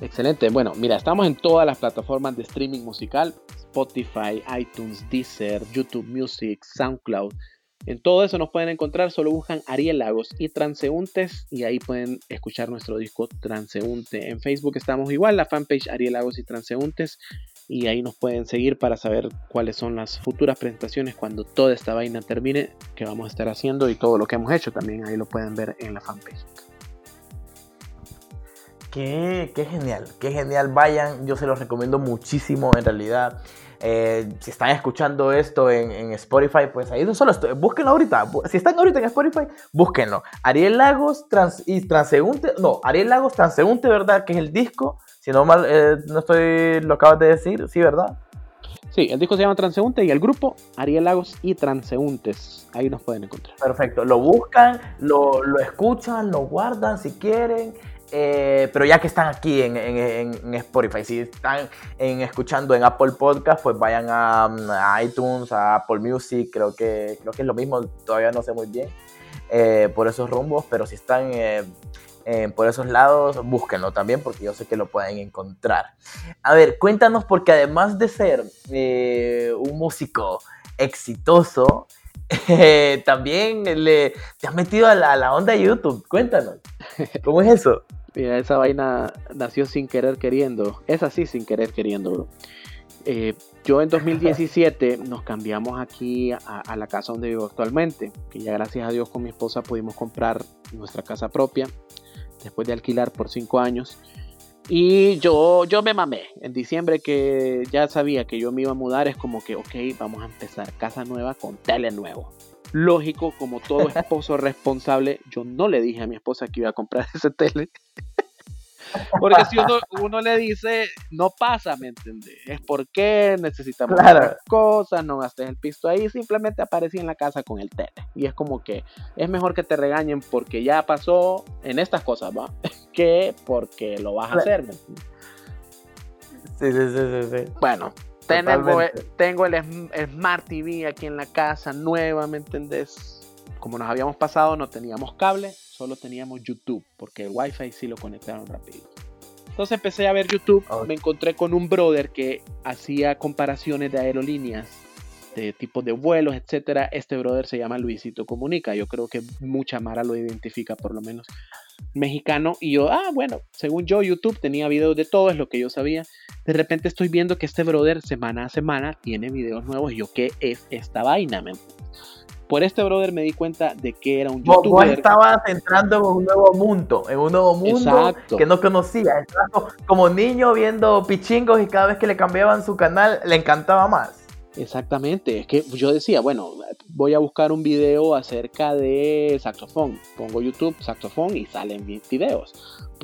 Excelente. Bueno, mira, estamos en todas las plataformas de streaming musical. Spotify, iTunes, Deezer, YouTube Music, SoundCloud. En todo eso nos pueden encontrar, solo buscan Ariel Lagos y Transeúntes y ahí pueden escuchar nuestro disco Transeúnte. En Facebook estamos igual, la fanpage Ariel Lagos y Transeúntes y ahí nos pueden seguir para saber cuáles son las futuras presentaciones cuando toda esta vaina termine que vamos a estar haciendo y todo lo que hemos hecho también ahí lo pueden ver en la fanpage. Qué, qué genial, qué genial. Vayan, yo se los recomiendo muchísimo en realidad. Eh, si están escuchando esto en, Spotify, pues ahí no solo estoy, búsquenlo ahorita. Si están ahorita en Spotify, búsquenlo. Ariel Lagos trans, y Transeúnte, no, Ariel Lagos Transeúnte, ¿verdad? Que es el disco. Si no mal, eh, no estoy, lo acabas de decir, sí, ¿verdad? Sí, el disco se llama Transeúnte y el grupo Ariel Lagos y Transeúntes. Ahí nos pueden encontrar. Perfecto. Lo buscan, lo, lo escuchan, lo guardan si quieren. Eh, pero ya que están aquí en, Spotify, si están escuchando en Apple Podcast, pues vayan a, iTunes, a Apple Music, creo que, creo que es lo mismo, todavía no sé muy bien eh, por esos rumbos, pero si están eh, por esos lados, búsquenlo también porque yo sé que lo pueden encontrar. A ver, cuéntanos porque además de ser un músico exitoso, también le, te has metido a la, a la onda de YouTube, cuéntanos, ¿cómo es eso? Mira, esa vaina nació sin querer queriendo. Es así sin querer queriendo, bro. Eh, yo en 2017 nos cambiamos aquí a, la casa donde vivo actualmente, que ya gracias a Dios con mi esposa pudimos comprar nuestra casa propia después de alquilar por cinco años. Y yo, yo me mamé. En diciembre que ya sabía que yo me iba a mudar, es como que, ok, vamos a empezar casa nueva con tele nuevo. Lógico, como todo esposo responsable, yo no le dije a mi esposa que iba a comprar ese tele. Porque si uno, le dice, no pasa, ¿me entiendes? Es porque necesitamos claro. cosas, no gastes el pisto ahí, simplemente aparecí en la casa con el tele. Y es como que es mejor que te regañen porque ya pasó en estas cosas, ¿va? que porque lo vas a hacer, ¿me entiendes? Sí, sí, sí, sí. Bueno, tengo, tengo el Smart TV aquí en la casa, nueva, ¿me entendés? Como nos habíamos pasado, no teníamos cable, solo teníamos YouTube, porque el Wi-Fi sí lo conectaron rápido. Entonces empecé a ver YouTube, me encontré con un brother que hacía comparaciones de aerolíneas, de tipos de vuelos, etcétera. Este brother se llama Luisito Comunica. Yo creo que mucha Mara lo identifica, por lo menos mexicano. Y yo, ah, bueno, según yo, YouTube tenía videos de todo, es lo que yo sabía. De repente estoy viendo que este brother semana a semana tiene videos nuevos. Y yo, ¿qué es esta vaina? Por este brother me di cuenta de que era un youtuber. Vos estabas entrando en un nuevo mundo, en un nuevo mundo que no conocía. como niño viendo pichingos y cada vez que le cambiaban su canal le encantaba más. Exactamente, es que yo decía, bueno, voy a buscar un video acerca de saxofón. Pongo YouTube, saxofón y salen videos.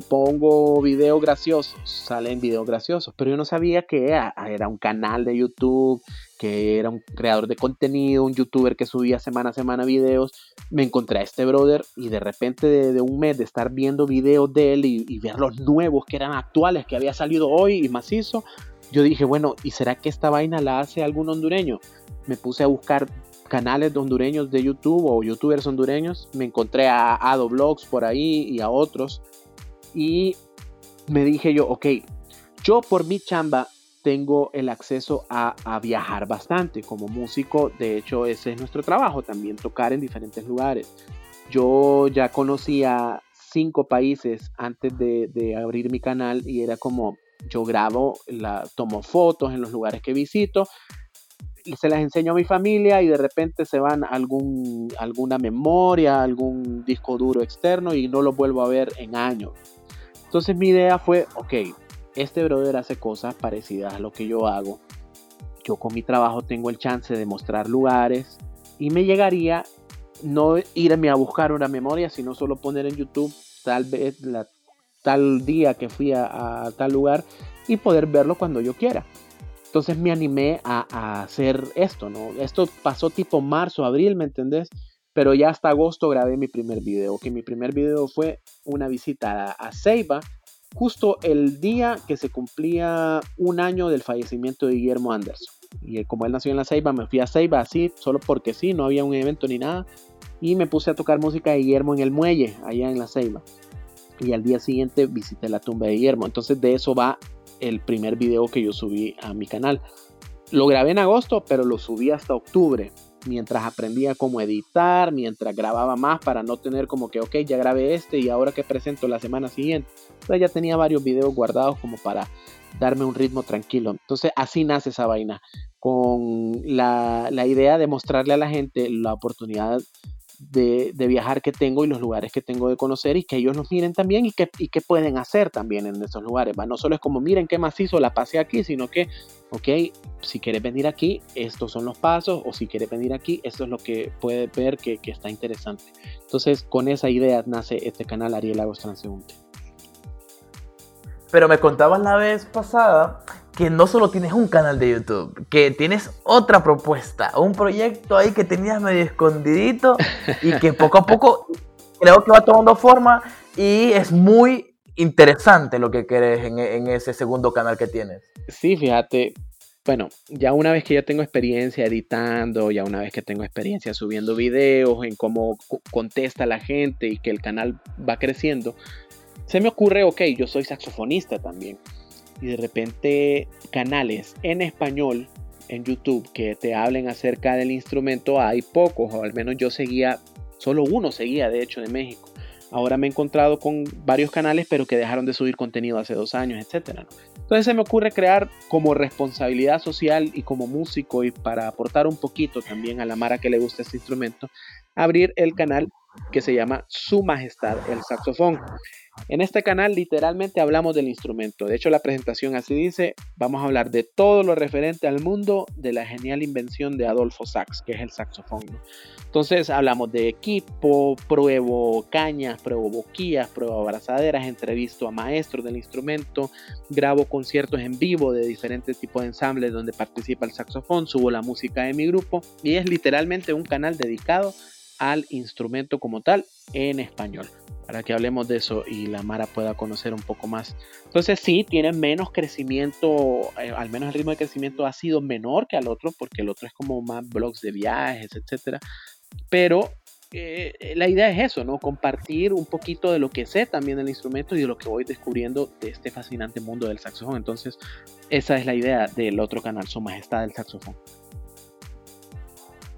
Pongo videos graciosos, salen videos graciosos. Pero yo no sabía que era un canal de YouTube, que era un creador de contenido, un youtuber que subía semana a semana videos. Me encontré a este brother y de repente de, un mes de estar viendo videos de él y, y ver los nuevos que eran actuales, que había salido hoy y macizo yo dije, bueno, ¿y será que esta vaina la hace algún hondureño? Me puse a buscar canales de hondureños de YouTube o youtubers hondureños. Me encontré a Ado Blogs por ahí y a otros. Y me dije yo, ok, yo por mi chamba tengo el acceso a, viajar bastante como músico. De hecho, ese es nuestro trabajo también, tocar en diferentes lugares. Yo ya conocía cinco países antes de abrir mi canal y era como, yo grabo, la, tomo fotos en los lugares que visito, se las enseño a mi familia y de repente se van algún, alguna memoria, algún disco duro externo y no lo vuelvo a ver en años. Entonces mi idea fue, ok, este brother hace cosas parecidas a lo que yo hago. Yo con mi trabajo tengo el chance de mostrar lugares y me llegaría no irme a buscar una memoria, sino solo poner en YouTube tal vez la tal día que fui a, tal lugar y poder verlo cuando yo quiera. Entonces me animé a, hacer esto, ¿no? Esto pasó tipo marzo, abril, ¿me entendés? Pero ya hasta agosto grabé mi primer video, que mi primer video fue una visita a, Ceiba, justo el día que se cumplía un año del fallecimiento de Guillermo Anderson. Y como él nació en la Ceiba, me fui a Ceiba así, solo porque sí, no había un evento ni nada. Y me puse a tocar música de Guillermo en el muelle, allá en la Ceiba y al día siguiente visité la tumba de Guillermo. Entonces de eso va el primer video que yo subí a mi canal. Lo grabé en agosto, pero lo subí hasta octubre, mientras aprendía cómo editar, mientras grababa más para no tener como que, ok, ya grabé este y ahora que presento la semana siguiente. Entonces ya tenía varios videos guardados como para darme un ritmo tranquilo. Entonces así nace esa vaina, con la, la idea de mostrarle a la gente la oportunidad de, viajar que tengo y los lugares que tengo de conocer y que ellos los miren también y que, y que pueden hacer también en esos lugares. ¿va? No solo es como miren qué macizo la pasé aquí, sino que, ok, si quieres venir aquí, estos son los pasos o si quieres venir aquí, esto es lo que puede ver que, que está interesante. Entonces, con esa idea nace este canal Ariel Lagos Transeúnte. Pero me contabas la vez pasada que no solo tienes un canal de YouTube, que tienes otra propuesta, un proyecto ahí que tenías medio escondidito y que poco a poco creo que va tomando forma y es muy interesante lo que querés en, en ese segundo canal que tienes. Sí, fíjate, bueno, ya una vez que yo tengo experiencia editando, ya una vez que tengo experiencia subiendo videos, en cómo contesta la gente y que el canal va creciendo, se me ocurre, ok, yo soy saxofonista también. Y de repente canales en español en YouTube que te hablen acerca del instrumento hay pocos, o al menos yo seguía, solo uno seguía de hecho de México. Ahora me he encontrado con varios canales, pero que dejaron de subir contenido hace dos años, etc. Entonces se me ocurre crear como responsabilidad social y como músico y para aportar un poquito también a la Mara que le gusta este instrumento, abrir el canal que se llama Su Majestad el Saxofón. En este canal literalmente hablamos del instrumento. De hecho, la presentación así dice, vamos a hablar de todo lo referente al mundo de la genial invención de Adolfo Sax, que es el saxofón. Entonces hablamos de equipo, pruebo cañas, pruebo boquillas, pruebo abrazaderas, entrevisto a maestros del instrumento, grabo conciertos en vivo de diferentes tipos de ensambles donde participa el saxofón, subo la música de mi grupo y es literalmente un canal dedicado al instrumento como tal en español para que hablemos de eso y la Mara pueda conocer un poco más. Entonces sí, tiene menos crecimiento, eh, al menos el ritmo de crecimiento ha sido menor que al otro, porque el otro es como más blogs de viajes, etcétera. Pero eh, la idea es eso, ¿no? Compartir un poquito de lo que sé también del instrumento y de lo que voy descubriendo de este fascinante mundo del saxofón. Entonces, esa es la idea del otro canal, Su Majestad del Saxofón.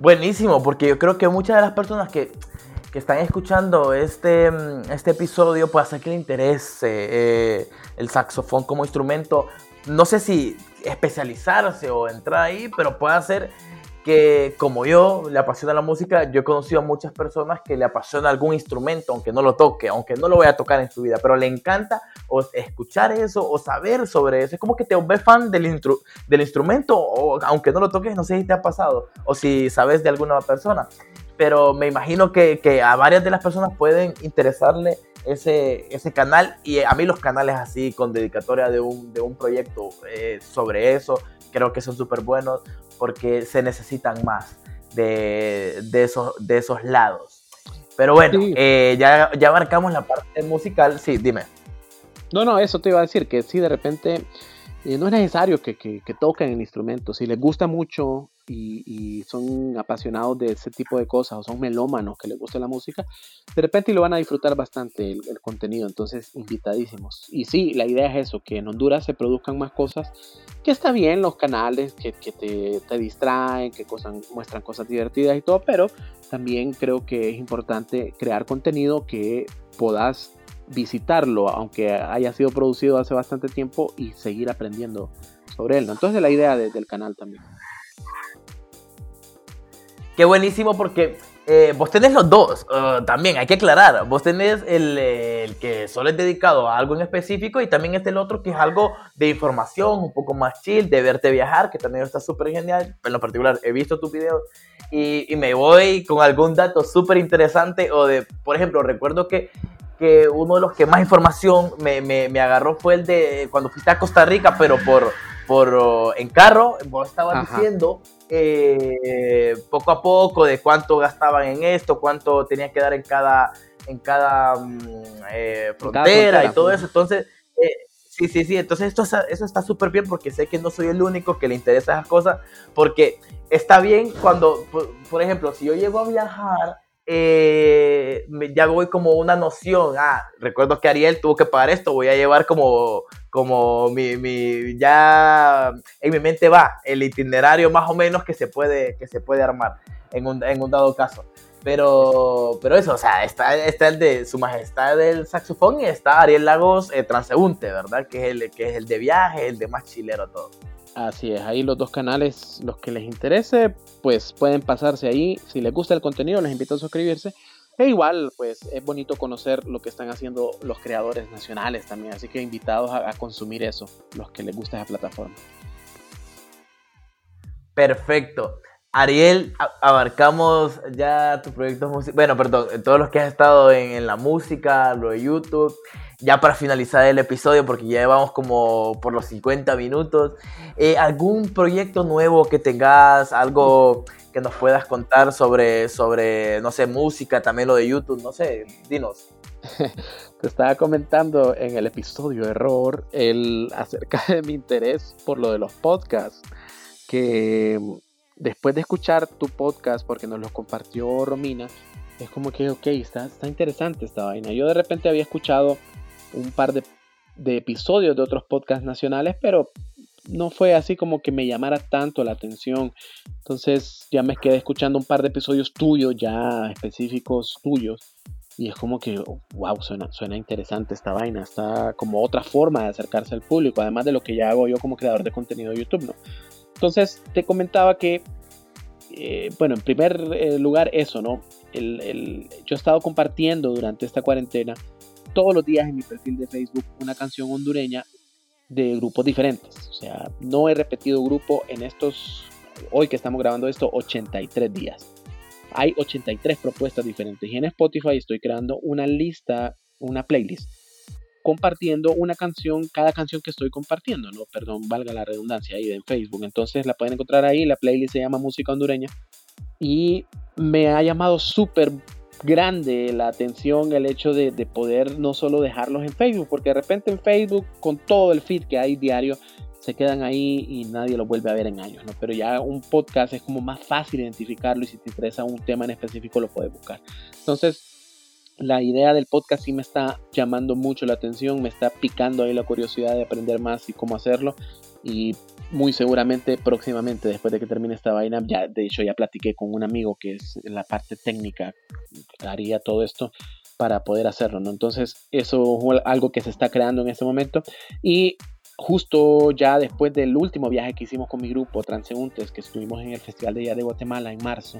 Buenísimo, porque yo creo que muchas de las personas que que están escuchando este, mm, este episodio puede hacer que le interese eh, el saxofón como instrumento. No sé si especializarse o entrar ahí, pero puede hacer que como yo le apasiona la música, yo he conocido a muchas personas que le apasiona algún instrumento, aunque no lo toque, aunque no lo vaya a tocar en su vida, pero le encanta o escuchar eso o saber sobre eso. Es como que te ves fan del, del instrumento, o aunque no lo toques, no sé si te ha pasado o si sabes de alguna persona pero me imagino que, que, a varias de las personas pueden interesarle ese, ese canal y a mí los canales así con dedicatoria de un, de un proyecto eh, sobre eso creo que son súper buenos porque se necesitan más de, de, esos, de esos lados. Pero bueno, eh, ya, ya abarcamos la parte musical. Sí, dime. No, no, eso te iba a decir, que sí, de repente eh, no es necesario que, que, que, toquen el instrumento. Si les gusta mucho y, son apasionados de ese tipo de cosas o son melómanos que les gusta la música, de repente lo van a disfrutar bastante el, contenido, entonces invitadísimos. Y sí, la idea es eso, que en Honduras se produzcan más cosas, que está bien los canales que, te, distraen, que muestran cosas divertidas y todo, pero también creo que es importante crear contenido que puedas visitarlo, aunque haya sido producido hace bastante tiempo y seguir aprendiendo sobre él. ¿no? Entonces la idea del canal también. Qué buenísimo porque eh, vos tenés los dos, uh, también hay que aclarar, vos tenés el, el, que solo es dedicado a algo en específico y también este el otro que es algo de información, un poco más chill, de verte viajar, que también está súper genial, en lo particular he visto tu video y, y me voy con algún dato súper interesante o de, por ejemplo, recuerdo que que uno de los que más información me, me, me, agarró fue el de cuando fuiste a Costa Rica, pero por, por uh, en carro, vos estabas diciendo eh, poco a poco de cuánto gastaban en esto, cuánto tenían que dar en cada, en cada mm, eh, frontera, y todo eso. Entonces, eh, sí, sí, sí. Entonces, esto, eso está súper bien porque sé que no soy el único que le interesa esas cosas. Porque está bien cuando, por, ejemplo, si yo llego a viajar. Ya voy como una noción, ah, recuerdo que Ariel tuvo que pagar esto, voy a llevar como como mi, mi, ya en mi mente va el itinerario más o menos que se puede, que se puede armar en un, en un dado caso. Pero, pero eso, o sea, está, está el de Su Majestad del Saxofón y está Ariel Lagos eh, Transeúnte, ¿verdad? Que es, el, que es el de viaje, el de más chilero todo. Así es, ahí los dos canales, los que les interese, pues pueden pasarse ahí. Si les gusta el contenido, les invito a suscribirse. E igual, pues es bonito conocer lo que están haciendo los creadores nacionales también, así que invitados a, consumir eso, los que les gusta esa plataforma. Perfecto. Ariel, abarcamos ya tu proyecto musical, bueno, perdón, todos los que has estado en, la música, lo de YouTube. Ya para finalizar el episodio, porque ya llevamos como por los 50 minutos, eh, ¿algún proyecto nuevo que tengas, algo que nos puedas contar sobre, sobre, no sé, música, también lo de YouTube, no sé, dinos. Te estaba comentando en el episodio Error el, acerca de mi interés por lo de los podcasts, que después de escuchar tu podcast, porque nos lo compartió Romina, es como que, ok, está, está interesante esta vaina. Yo de repente había escuchado un par de, de episodios de otros podcasts nacionales, pero no fue así como que me llamara tanto la atención. Entonces ya me quedé escuchando un par de episodios tuyos, ya específicos tuyos. Y es como que, wow, suena, suena interesante esta vaina. Está como otra forma de acercarse al público, además de lo que ya hago yo como creador de contenido de YouTube, ¿no? Entonces te comentaba que, eh, bueno, en primer eh, lugar eso, ¿no? yo he estado compartiendo durante esta cuarentena todos los días en mi perfil de Facebook una canción hondureña de grupos diferentes. O sea, no he repetido grupo en estos, hoy que estamos grabando esto, 83 días. Hay 83 propuestas diferentes y en Spotify estoy creando una lista, una playlist, compartiendo una canción, cada canción que estoy compartiendo, ¿no? Perdón, valga la redundancia ahí en Facebook. Entonces la pueden encontrar ahí, la playlist se llama Música Hondureña y me ha llamado súper grande la atención el hecho de, poder no solo dejarlos en Facebook, porque de repente en Facebook con todo el feed que hay diario se quedan ahí y nadie los vuelve a ver en años, ¿no? Pero ya un podcast es como más fácil identificarlo y si te interesa un tema en específico lo puedes buscar. Entonces, la idea del podcast sí me está llamando mucho la atención, me está picando ahí la curiosidad de aprender más y cómo hacerlo y muy seguramente próximamente, después de que termine esta vaina, ya de hecho ya platiqué con un amigo que es la parte técnica, haría todo esto para poder hacerlo, ¿no? Entonces eso es algo que se está creando en este momento y justo ya después del último viaje que hicimos con mi grupo Transeúntes, que estuvimos en el Festival de Día de Guatemala en marzo,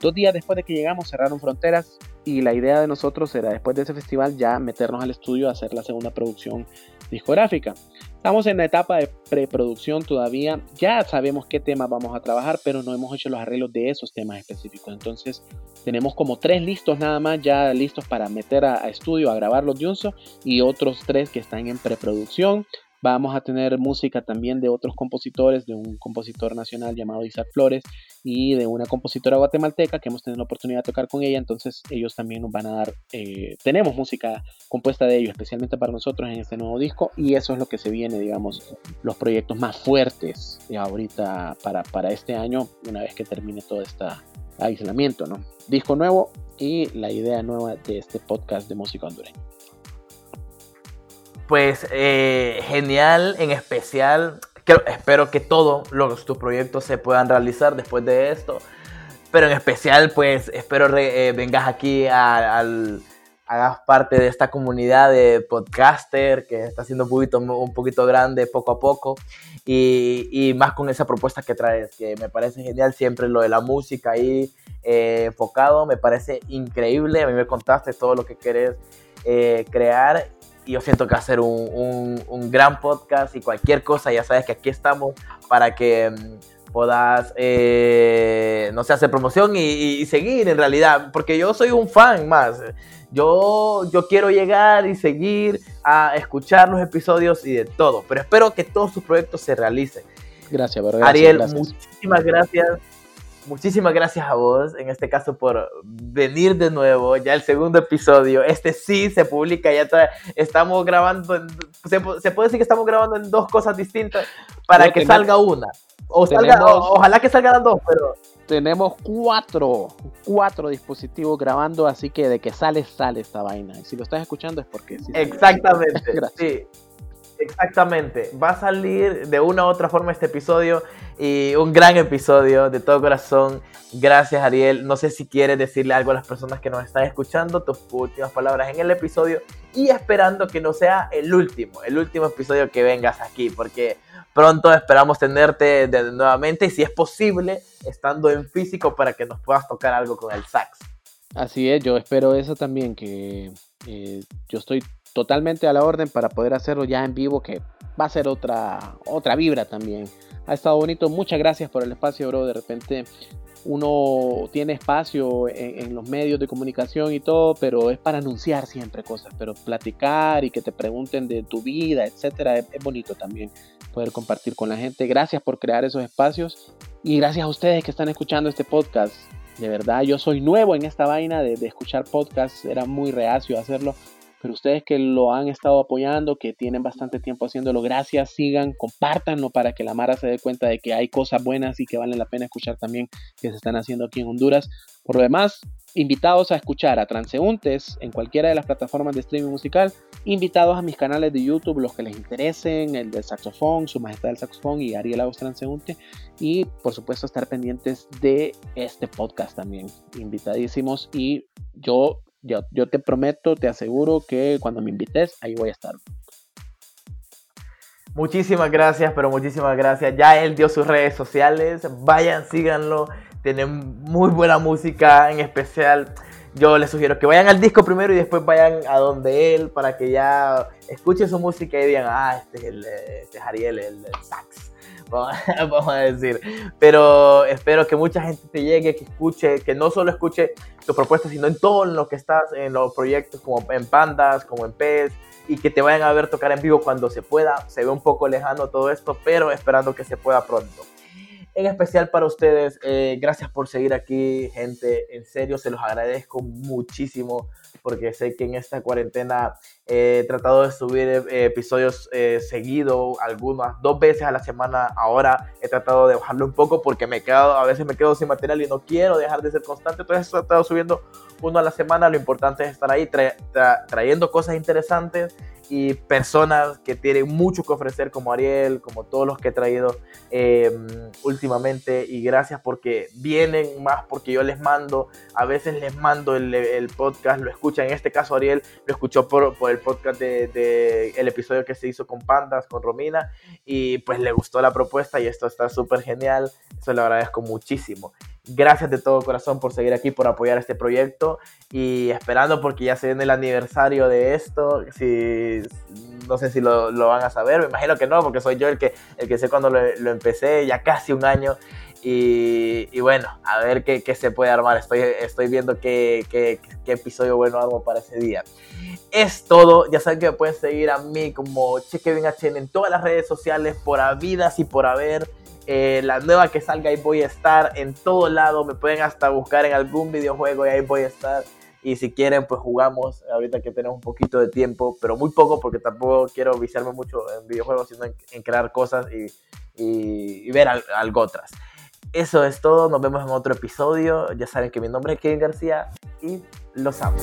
dos días después de que llegamos cerraron fronteras y la idea de nosotros era después de ese festival ya meternos al estudio a hacer la segunda producción discográfica. Estamos en la etapa de preproducción todavía. Ya sabemos qué temas vamos a trabajar, pero no hemos hecho los arreglos de esos temas específicos. Entonces, tenemos como tres listos nada más, ya listos para meter a, estudio, a grabar los Junso, y otros tres que están en preproducción. Vamos a tener música también de otros compositores, de un compositor nacional llamado Isaac Flores y de una compositora guatemalteca que hemos tenido la oportunidad de tocar con ella. Entonces ellos también nos van a dar, eh, tenemos música compuesta de ellos, especialmente para nosotros en este nuevo disco y eso es lo que se viene, digamos, los proyectos más fuertes ahorita para, para este año, una vez que termine todo este aislamiento, ¿no? Disco nuevo y la idea nueva de este podcast de música hondureña pues eh, genial, en especial, espero que todos tus proyectos se puedan realizar después de esto, pero en especial pues espero eh, vengas aquí al, hagas parte de esta comunidad de podcaster que está siendo un poquito, un poquito grande poco a poco y, y, más con esa propuesta que traes, que me parece genial siempre lo de la música ahí eh, enfocado, me parece increíble, a mí me contaste todo lo que querés crear y yo siento que va a ser un, un, gran podcast y cualquier cosa, ya sabes que aquí estamos para que mm, puedas, eh, no sé, hacer promoción y, seguir en realidad, porque yo soy un fan más. Yo, yo quiero llegar y seguir a escuchar los episodios y de todo, pero espero que todos tus proyectos se realicen. Gracias, Ariel, muchísimas gracias muchísimas gracias a vos, en este caso, por venir de nuevo. Ya el segundo episodio, este sí se publica, ya estamos grabando, se, puede decir que estamos grabando en dos cosas distintas para que salga una. O ojalá que salgan dos, pero... Tenemos cuatro, cuatro dispositivos grabando, así que de que sale, sale esta vaina. Y si lo estás escuchando es porque sí. Exactamente, sí. Exactamente, va a salir de una u otra forma este episodio y un gran episodio de todo corazón. Gracias Ariel, no sé si quieres decirle algo a las personas que nos están escuchando, tus últimas palabras en el episodio y esperando que no sea el último, el último episodio que vengas aquí, porque pronto esperamos tenerte de nuevamente y si es posible, estando en físico para que nos puedas tocar algo con el sax. Así es, yo espero eso también, que eh, yo estoy totalmente a la orden para poder hacerlo ya en vivo, que va a ser otra, otra vibra también. Ha estado bonito, muchas gracias por el espacio, bro. De repente uno tiene espacio en, los medios de comunicación y todo, pero es para anunciar siempre cosas, pero platicar y que te pregunten de tu vida, etcétera, es, bonito también poder compartir con la gente. Gracias por crear esos espacios y gracias a ustedes que están escuchando este podcast. De verdad, yo soy nuevo en esta vaina de, de escuchar podcasts, era muy reacio hacerlo, pero ustedes que lo han estado apoyando, que tienen bastante tiempo haciéndolo, gracias, sigan, compártanlo para que la Mara se dé cuenta de que hay cosas buenas y que valen la pena escuchar también que se están haciendo aquí en Honduras. Por lo demás, invitados a escuchar a Transeúntes en cualquiera de las plataformas de streaming musical, invitados a mis canales de YouTube, los que les interesen, el del saxofón, Su Majestad del Saxofón y Ariel Agos Transeúnte, y por supuesto estar pendientes de este podcast también, invitadísimos y yo yo, te prometo, te aseguro que cuando me invites, ahí voy a estar. Muchísimas gracias, pero muchísimas gracias. Ya él dio sus redes sociales. Vayan, síganlo. Tiene muy buena música, en especial. Yo les sugiero que vayan al disco primero y después vayan a donde él para que ya escuchen su música y digan, ah, este es, el, este es Ariel, el, el sax. vamos a decir. Pero espero que mucha gente te llegue, que escuche, que no solo escuche tu propuesta, sino en todo lo que estás, en los proyectos como en Pandas, como en PES, y que te vayan a ver tocar en vivo cuando se pueda. Se ve un poco lejano todo esto, pero esperando que se pueda pronto. En especial para ustedes, eh, gracias por seguir aquí, gente. En serio, se los agradezco muchísimo porque sé que en esta cuarentena he tratado de subir eh, episodios eh, seguidos, algunas dos veces a la semana. Ahora he tratado de bajarlo un poco porque me quedo, a veces me quedo sin material y no quiero dejar de ser constante. Entonces he tratado subiendo uno a la semana. Lo importante es estar ahí trayendo cosas interesantes y personas que tienen mucho que ofrecer como Ariel, como todos los que he traído em, últimamente y gracias porque vienen más porque yo les mando, a veces les mando el, el podcast, lo escuchan, en este caso Ariel lo escuchó por, por el podcast de, de, el episodio que se hizo con Pandas, con Romina y pues le gustó la propuesta y esto está súper genial, eso le agradezco muchísimo. Gracias de todo corazón por seguir aquí, por apoyar este proyecto y esperando porque ya se viene el aniversario de esto. Si, no sé si lo, lo, van a saber, me imagino que no, porque soy yo el que, el que sé cuando lo, lo empecé, ya casi un año. Y, y bueno, a ver qué, qué, se puede armar. Estoy, estoy viendo qué, qué, qué, episodio bueno armo para ese día. Es todo. Ya saben que me pueden seguir a mí como ChekeBenHN en todas las redes sociales, por habidas y por haber. Eh, la nueva que salga ahí voy a estar en todo lado, me pueden hasta buscar en algún videojuego y ahí voy a estar. Y si quieren, pues jugamos ahorita que tenemos un poquito de tiempo, pero muy poco porque tampoco quiero viciarme mucho en videojuegos, sino en, en crear cosas y, y, y ver al, algo otras. Eso es todo, nos vemos en otro episodio. Ya saben que mi nombre es Kevin García y los amo.